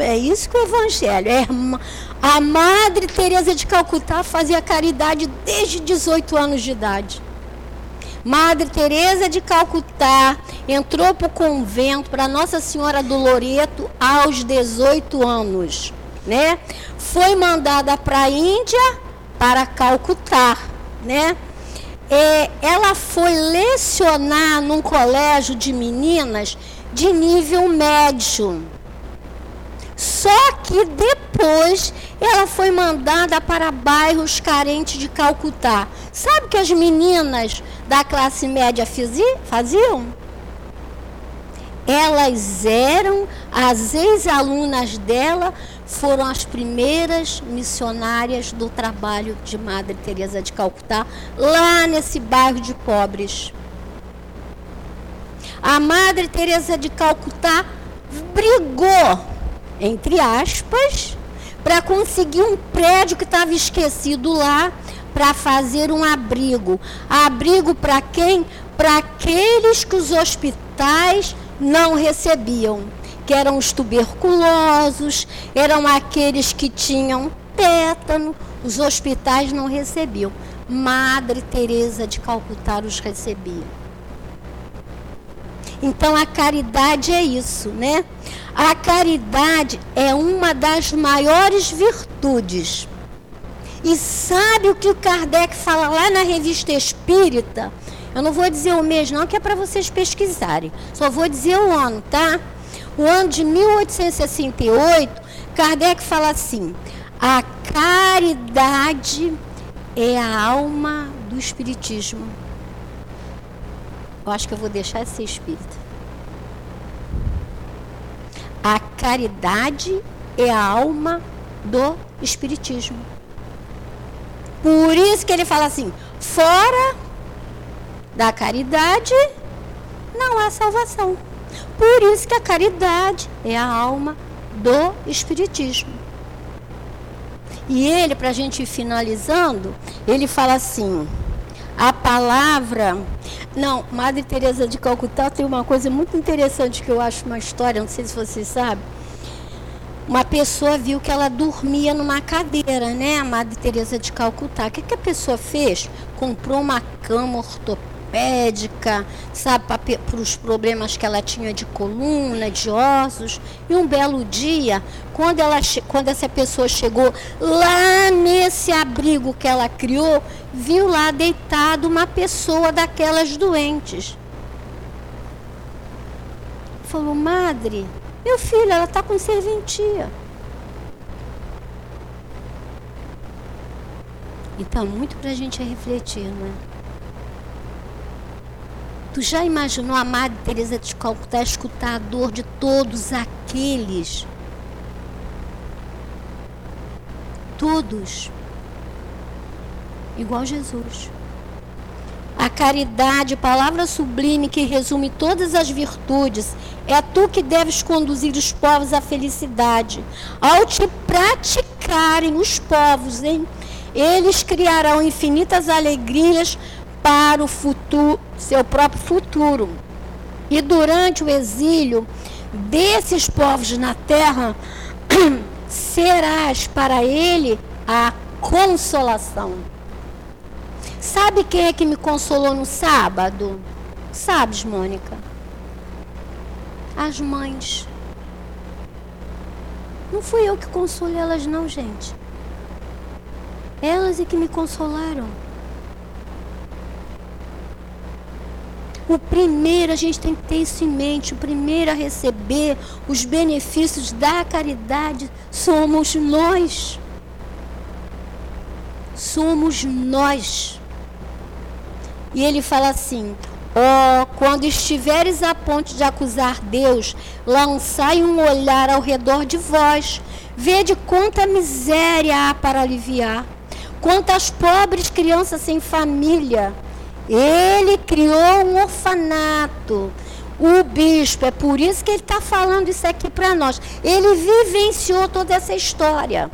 É isso que o Evangelho é. A Madre Teresa de Calcutá fazia caridade desde 18 anos de idade. Madre Teresa de Calcutá entrou para o convento para Nossa Senhora do Loreto aos 18 anos, né? Foi mandada para a Índia para Calcutá, né? É, ela foi lecionar num colégio de meninas de nível médio. Só que depois ela foi mandada para bairros carentes de Calcutá. Sabe o que as meninas da classe média faziam? Elas eram, as ex-alunas dela foram as primeiras missionárias do trabalho de Madre Teresa de Calcutá, lá nesse bairro de pobres. A Madre Teresa de Calcutá brigou, entre aspas, para conseguir um prédio que estava esquecido lá para fazer um abrigo. Abrigo para quem? Para aqueles que os hospitais não recebiam, que eram os tuberculosos, eram aqueles que tinham tétano, os hospitais não recebiam. Madre Teresa de Calcutá os recebia. Então a caridade é isso, né? A caridade é uma das maiores virtudes. E sabe o que o Kardec fala lá na revista Espírita? Eu não vou dizer o mês, não, que é para vocês pesquisarem. Só vou dizer o ano, tá? O ano de 1868, Kardec fala assim: a caridade é a alma do Espiritismo. Eu acho que eu vou deixar de ser espírita. A caridade é a alma do Espiritismo. Por isso que ele fala assim: fora da caridade não há salvação. Por isso que a caridade é a alma do Espiritismo. E ele, para a gente ir finalizando, ele fala assim: palavra. Não, Madre Teresa de Calcutá tem uma coisa muito interessante que eu acho uma história, não sei se vocês sabem uma pessoa viu que ela dormia numa cadeira, né? A Madre Teresa de Calcutá. O que, que a pessoa fez? Comprou uma cama ortopédica, sabe, para os problemas que ela tinha de coluna, de ossos. E um belo dia, quando, ela, quando essa pessoa chegou lá nesse abrigo que ela criou, viu lá deitado uma pessoa daquelas doentes. Falou, madre, meu filho, ela está com serventia. Então, muito para a gente refletir, não é? Tu já imaginou a Madre Teresa de Calcutá escutar a dor de todos aqueles? Todos. Igual Jesus. A caridade, palavra sublime que resume todas as virtudes, é tu que deves conduzir os povos à felicidade. Ao te praticarem os povos, hein? eles criarão infinitas alegrias para o futuro, seu próprio futuro. E durante o exílio desses povos na terra, *clears throat* serás para ele a consolação. Sabe quem é que me consolou no sábado? Sabes, Mônica? As mães. Não fui eu que consolei elas, não, gente. Elas é que me consolaram. O primeiro, a gente tem que ter isso em mente, o primeiro a receber os benefícios da caridade somos nós. Somos nós. E ele fala assim: Ó, oh, quando estiveres a ponto de acusar Deus, lançai um olhar ao redor de vós. Vede quanta miséria há para aliviar, quantas pobres crianças sem família. Ele criou um orfanato. O bispo, é por isso que ele está falando isso aqui para nós. Ele vivenciou toda essa história.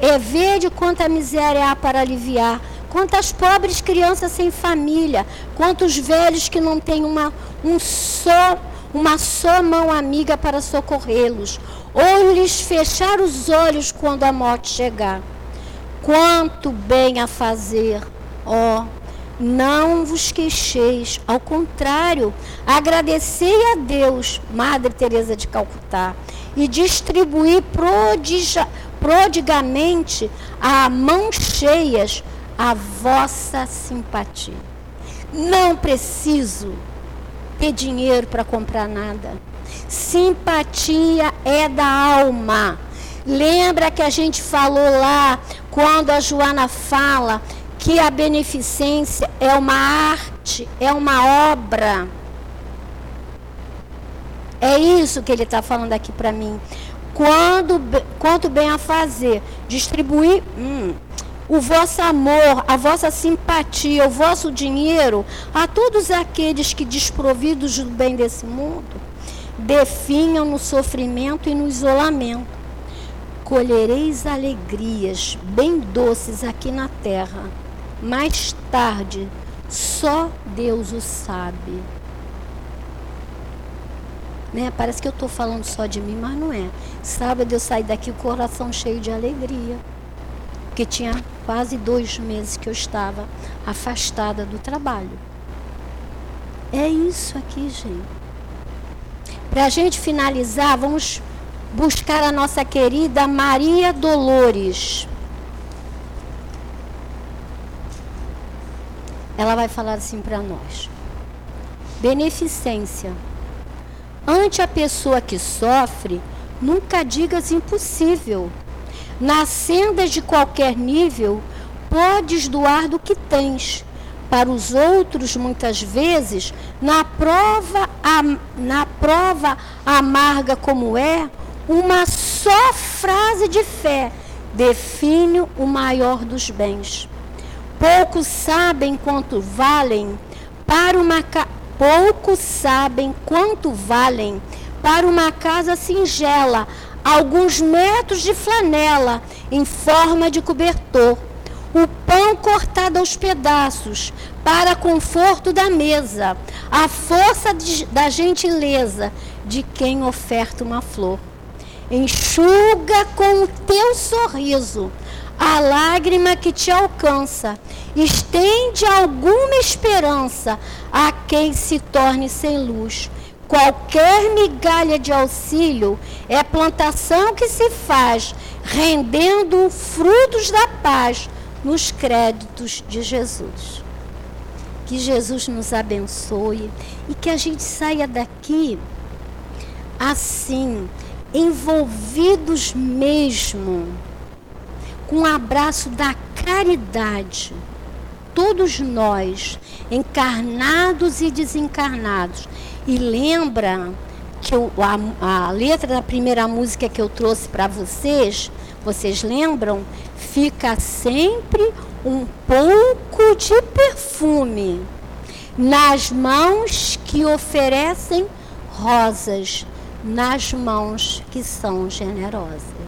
É vede quanta miséria há para aliviar, Quantas pobres crianças sem família, quantos velhos que não têm uma, um só, uma só mão amiga para socorrê-los, ou lhes fechar os olhos quando a morte chegar. Quanto bem a fazer, ó, não vos queixeis, ao contrário, agradecei a Deus, Madre Teresa de Calcutá, e distribuí prodigamente a mãos cheias a vossa simpatia. Não preciso ter dinheiro para comprar nada. Simpatia é da alma. Lembra que a gente falou lá, quando a Joana fala que a beneficência é uma arte, é uma obra. É isso que ele está falando aqui para mim. Quando, quanto bem a fazer? Distribuir. Hum, o vosso amor, a vossa simpatia, o vosso dinheiro a todos aqueles que, desprovidos do bem desse mundo, definham no sofrimento e no isolamento. Colhereis alegrias bem doces aqui na terra. Mais tarde, só Deus o sabe. Né? Parece que eu estou falando só de mim, mas não é. Sábado eu saí daqui com o coração cheio de alegria. Porque tinha quase dois meses que eu estava afastada do trabalho. É isso aqui, gente. Para a gente finalizar, vamos buscar a nossa querida Maria Dolores. Ela vai falar assim para nós: beneficência. Ante a pessoa que sofre, nunca digas impossível. Na senda de qualquer nível, podes doar do que tens. Para os outros, muitas vezes, na prova, na prova amarga como é, uma só frase de fé define o maior dos bens. Poucos sabem quanto valem. Para uma poucos sabem quanto valem. Para uma casa singela alguns metros de flanela em forma de cobertor, o pão cortado aos pedaços para conforto da mesa, a força de, da gentileza de quem oferta uma flor. Enxuga com o teu sorriso a lágrima que te alcança, estende alguma esperança a quem se torne sem luz Qualquer migalha de auxílio é plantação que se faz, rendendo frutos da paz nos créditos de Jesus. Que Jesus nos abençoe e que a gente saia daqui assim, envolvidos mesmo com o um abraço da caridade. Todos nós, encarnados e desencarnados, e lembra que eu, a, a letra da primeira música que eu trouxe para vocês, vocês lembram? Fica sempre um pouco de perfume nas mãos que oferecem rosas, nas mãos que são generosas.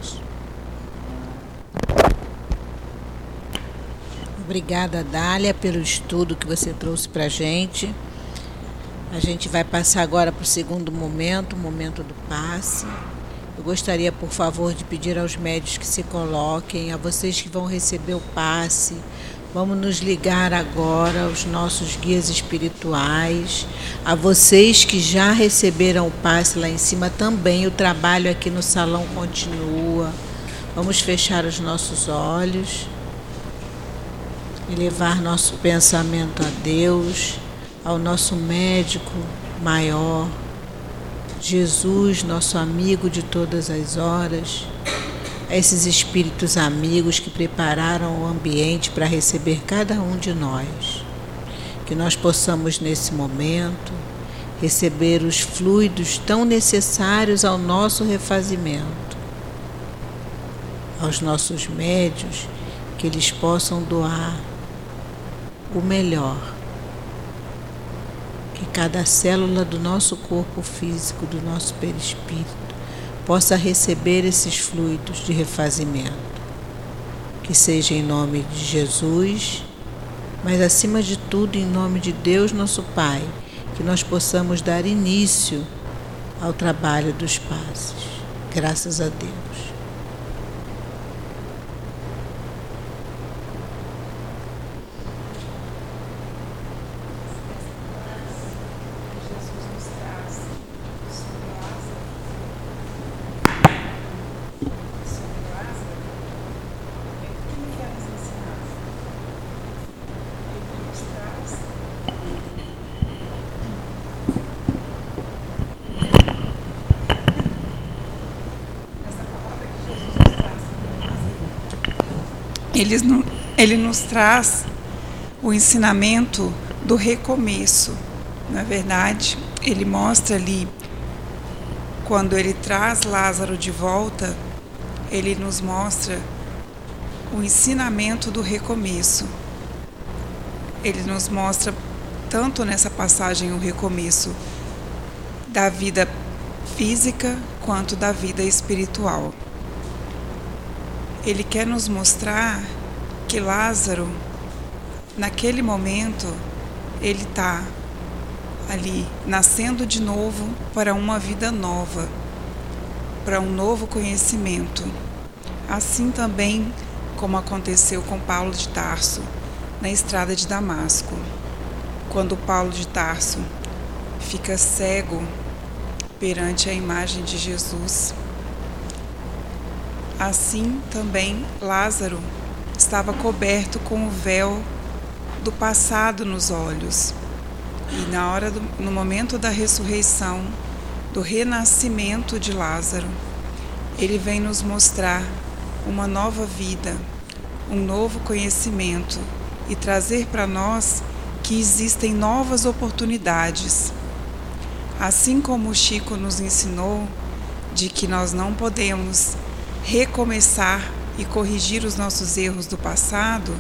Obrigada, Dália, pelo estudo que você trouxe para a gente. A gente vai passar agora para o segundo momento, o momento do passe. Eu gostaria, por favor, de pedir aos médios que se coloquem, a vocês que vão receber o passe. Vamos nos ligar agora aos nossos guias espirituais, a vocês que já receberam o passe lá em cima também. O trabalho aqui no salão continua. Vamos fechar os nossos olhos e levar nosso pensamento a Deus ao nosso médico maior, Jesus, nosso amigo de todas as horas, a esses espíritos amigos que prepararam o ambiente para receber cada um de nós. Que nós possamos, nesse momento, receber os fluidos tão necessários ao nosso refazimento, aos nossos médios, que eles possam doar o melhor que cada célula do nosso corpo físico, do nosso perispírito, possa receber esses fluidos de refazimento. Que seja em nome de Jesus, mas acima de tudo em nome de Deus, nosso Pai, que nós possamos dar início ao trabalho dos passos. Graças a Deus. Ele, ele nos traz o ensinamento do recomeço. Na verdade, ele mostra ali, quando ele traz Lázaro de volta, ele nos mostra o ensinamento do recomeço. Ele nos mostra tanto nessa passagem o recomeço da vida física quanto da vida espiritual. Ele quer nos mostrar que Lázaro, naquele momento, ele está ali nascendo de novo para uma vida nova, para um novo conhecimento. Assim também como aconteceu com Paulo de Tarso na estrada de Damasco. Quando Paulo de Tarso fica cego perante a imagem de Jesus. Assim também Lázaro estava coberto com o véu do passado nos olhos. E na hora do, no momento da ressurreição, do renascimento de Lázaro, ele vem nos mostrar uma nova vida, um novo conhecimento e trazer para nós que existem novas oportunidades Assim como o Chico nos ensinou de que nós não podemos recomeçar e corrigir os nossos erros do passado,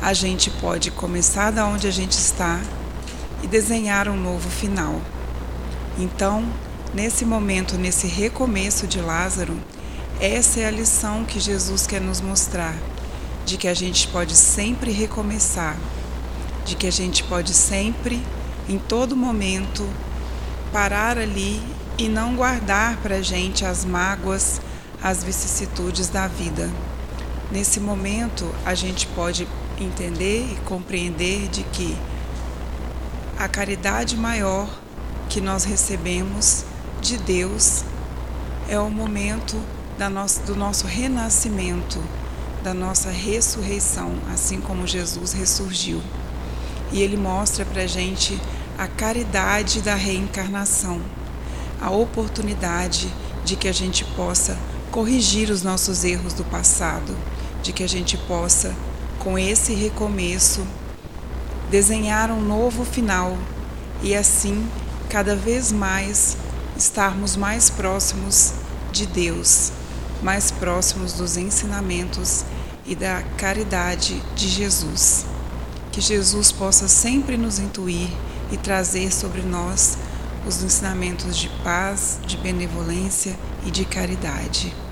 a gente pode começar da onde a gente está e desenhar um novo final. Então, nesse momento, nesse recomeço de Lázaro, essa é a lição que Jesus quer nos mostrar, de que a gente pode sempre recomeçar, de que a gente pode sempre, em todo momento, parar ali e não guardar para a gente as mágoas, as vicissitudes da vida. Nesse momento, a gente pode entender e compreender de que a caridade maior que nós recebemos de Deus é o momento da nossa, do nosso renascimento, da nossa ressurreição, assim como Jesus ressurgiu. E ele mostra para a gente a caridade da reencarnação, a oportunidade de que a gente possa corrigir os nossos erros do passado, de que a gente possa, com esse recomeço, desenhar um novo final e assim, cada vez mais, estarmos mais próximos de Deus, mais próximos dos ensinamentos e da caridade de Jesus. Que Jesus possa sempre nos intuir e trazer sobre nós os ensinamentos de paz, de benevolência e de caridade.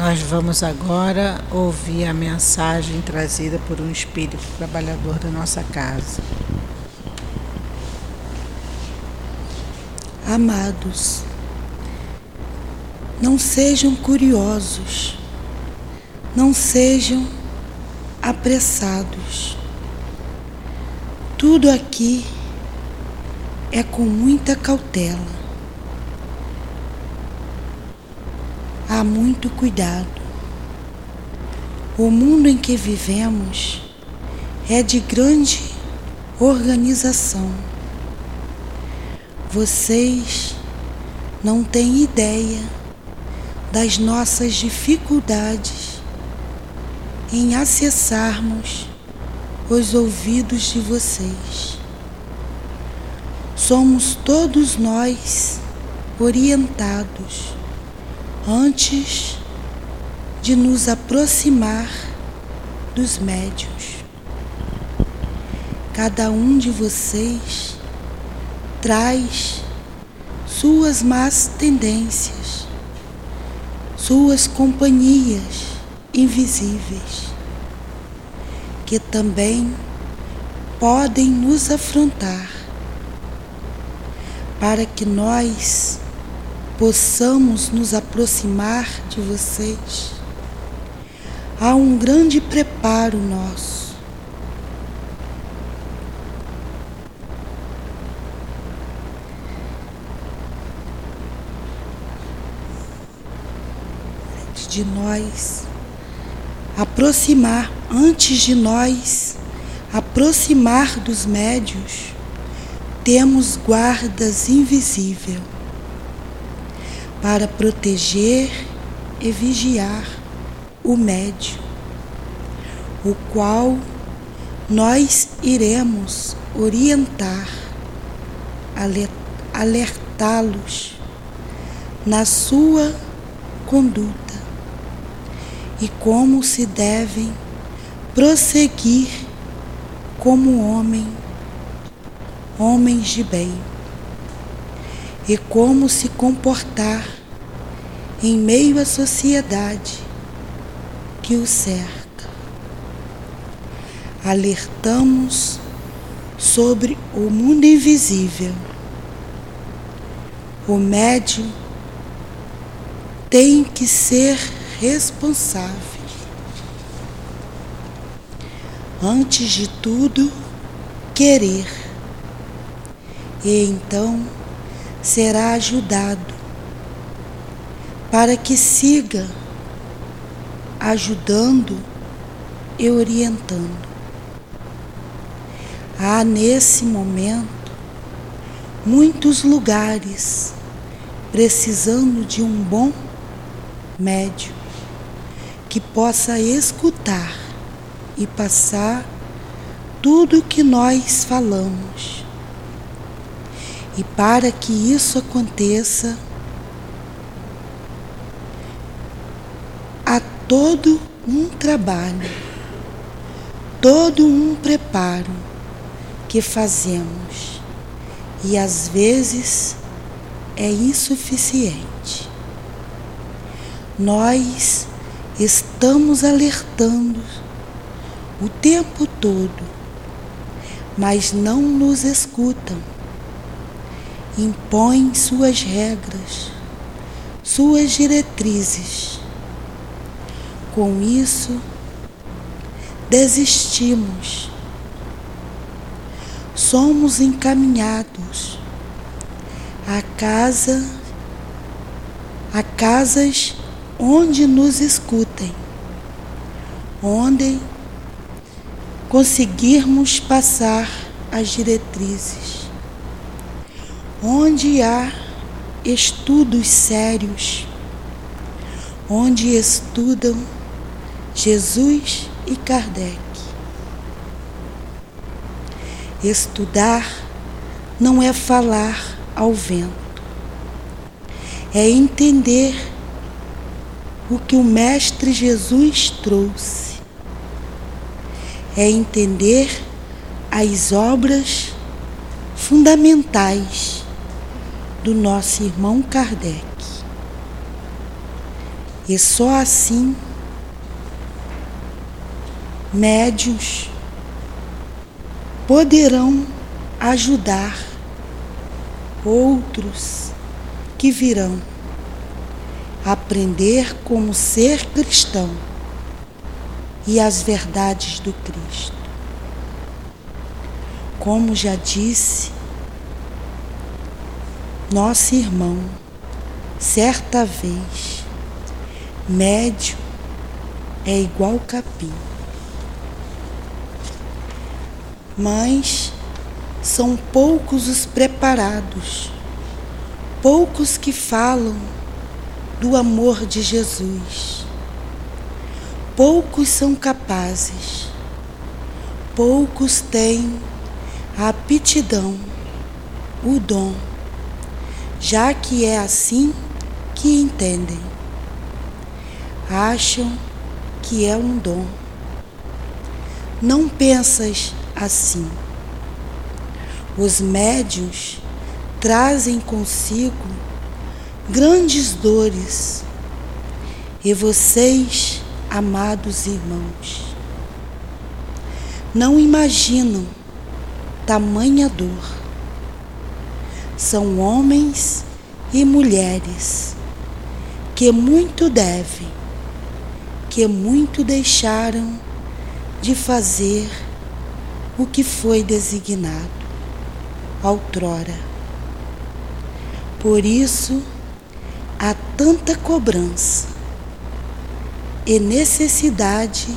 Nós vamos agora ouvir a mensagem trazida por um espírito trabalhador da nossa casa. Amados, não sejam curiosos não sejam apressados. Tudo aqui é com muita cautela. Há muito cuidado. O mundo em que vivemos é de grande organização. Vocês não têm ideia das nossas dificuldades em acessarmos os ouvidos de vocês. Somos todos nós orientados antes de nos aproximar dos médios. Cada um de vocês traz suas más tendências, suas companhias invisíveis, que também podem nos afrontar, para que nós possamos nos aproximar de vocês. Há um grande preparo nosso. de nós aproximar antes de nós aproximar dos médios, temos guardas invisíveis para proteger e vigiar o médio, o qual nós iremos orientar, alertá-los na sua conduta e como se devem prosseguir como homem, homens de bem, e como se comportar em meio à sociedade que o cerca. Alertamos sobre o mundo invisível. O médium tem que ser responsável. Antes de tudo, querer. E então será ajudado para que siga ajudando e orientando. Há nesse momento muitos lugares precisando de um bom médio que possa escutar e passar tudo o que nós falamos. E para que isso aconteça, há todo um trabalho, todo um preparo que fazemos e às vezes é insuficiente. Nós estamos alertando o tempo todo, mas não nos escutam. Impõem suas regras, suas diretrizes. Com isso, desistimos somos encaminhados a casa a casas onde nos escutem, onde conseguirmos passar as diretrizes, onde há estudos sérios, onde estudam Jesus e Kardec. Estudar não é falar ao vento, é entender o que o Mestre Jesus trouxe, é entender as obras fundamentais do nosso irmão Kardec. E só assim, médios poderão ajudar outros que virão aprender como ser cristão e as verdades do Cristo. Como já disse, nosso irmão, certa vez, médio é igual capim mas são poucos os preparados, poucos que falam do amor de Jesus. Poucos são capazes, poucos têm a aptidão, o dom, já que é assim que entendem. Acham que é um dom. Não pensas assim. Os médios trazem consigo grandes dores e vocês, amados irmãos, não imaginam tamanha dor. São homens e mulheres que muito devem, que muito deixaram de fazer o que foi designado outrora. Por isso, há tanta cobrança e necessidade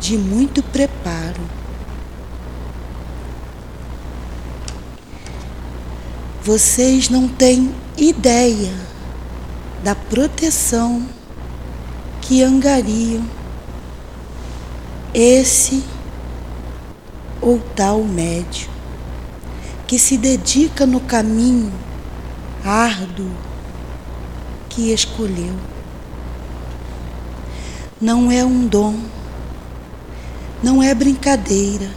de muito preparo. Vocês não têm ideia da proteção que angariam esse ou tal médio, que se dedica no caminho árduo que escolheu. Não é um dom, não é brincadeira,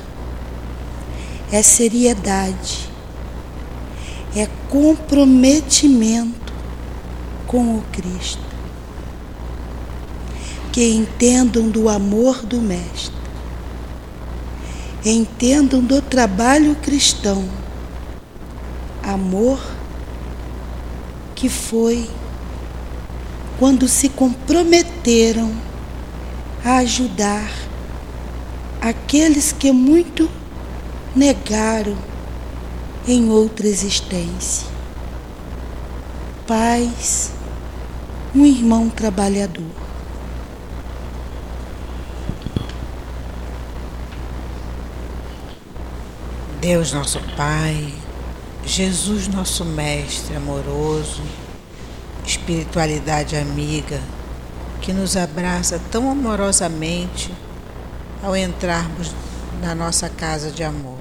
é seriedade, é comprometimento com o Cristo. Que entendam do amor do Mestre, entendam do trabalho cristão, amor que foi quando se comprometeram a ajudar aqueles que muito negaram em outra existência. Paz, um irmão trabalhador. Deus nosso Pai, Jesus, nosso Mestre amoroso, espiritualidade amiga, que nos abraça tão amorosamente ao entrarmos na nossa casa de amor.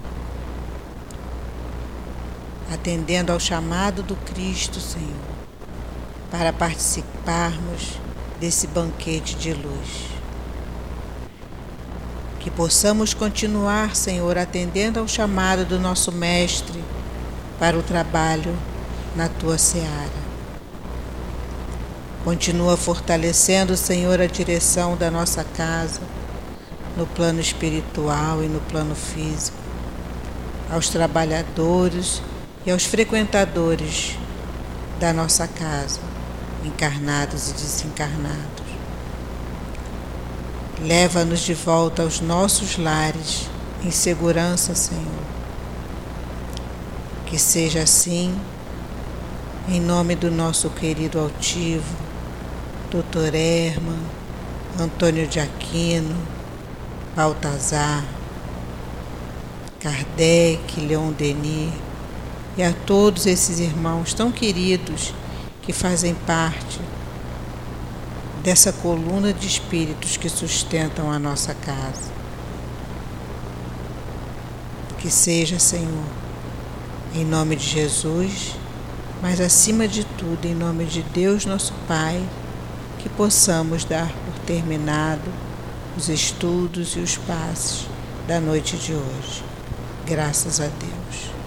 Atendendo ao chamado do Cristo, Senhor, para participarmos desse banquete de luz. Que possamos continuar, Senhor, atendendo ao chamado do nosso Mestre para o trabalho na tua seara. Continua fortalecendo, Senhor, a direção da nossa casa, no plano espiritual e no plano físico, aos trabalhadores e aos frequentadores da nossa casa, encarnados e desencarnados. Leva-nos de volta aos nossos lares em segurança, Senhor que seja assim, em nome do nosso querido altivo, Dr. Herman, Antônio de Aquino, Baltazar, Kardec, Leon Denis e a todos esses irmãos tão queridos que fazem parte dessa coluna de espíritos que sustentam a nossa casa. Que seja, Senhor, em nome de Jesus, mas acima de tudo, em nome de Deus, nosso Pai, que possamos dar por terminado os estudos e os passos da noite de hoje. Graças a Deus.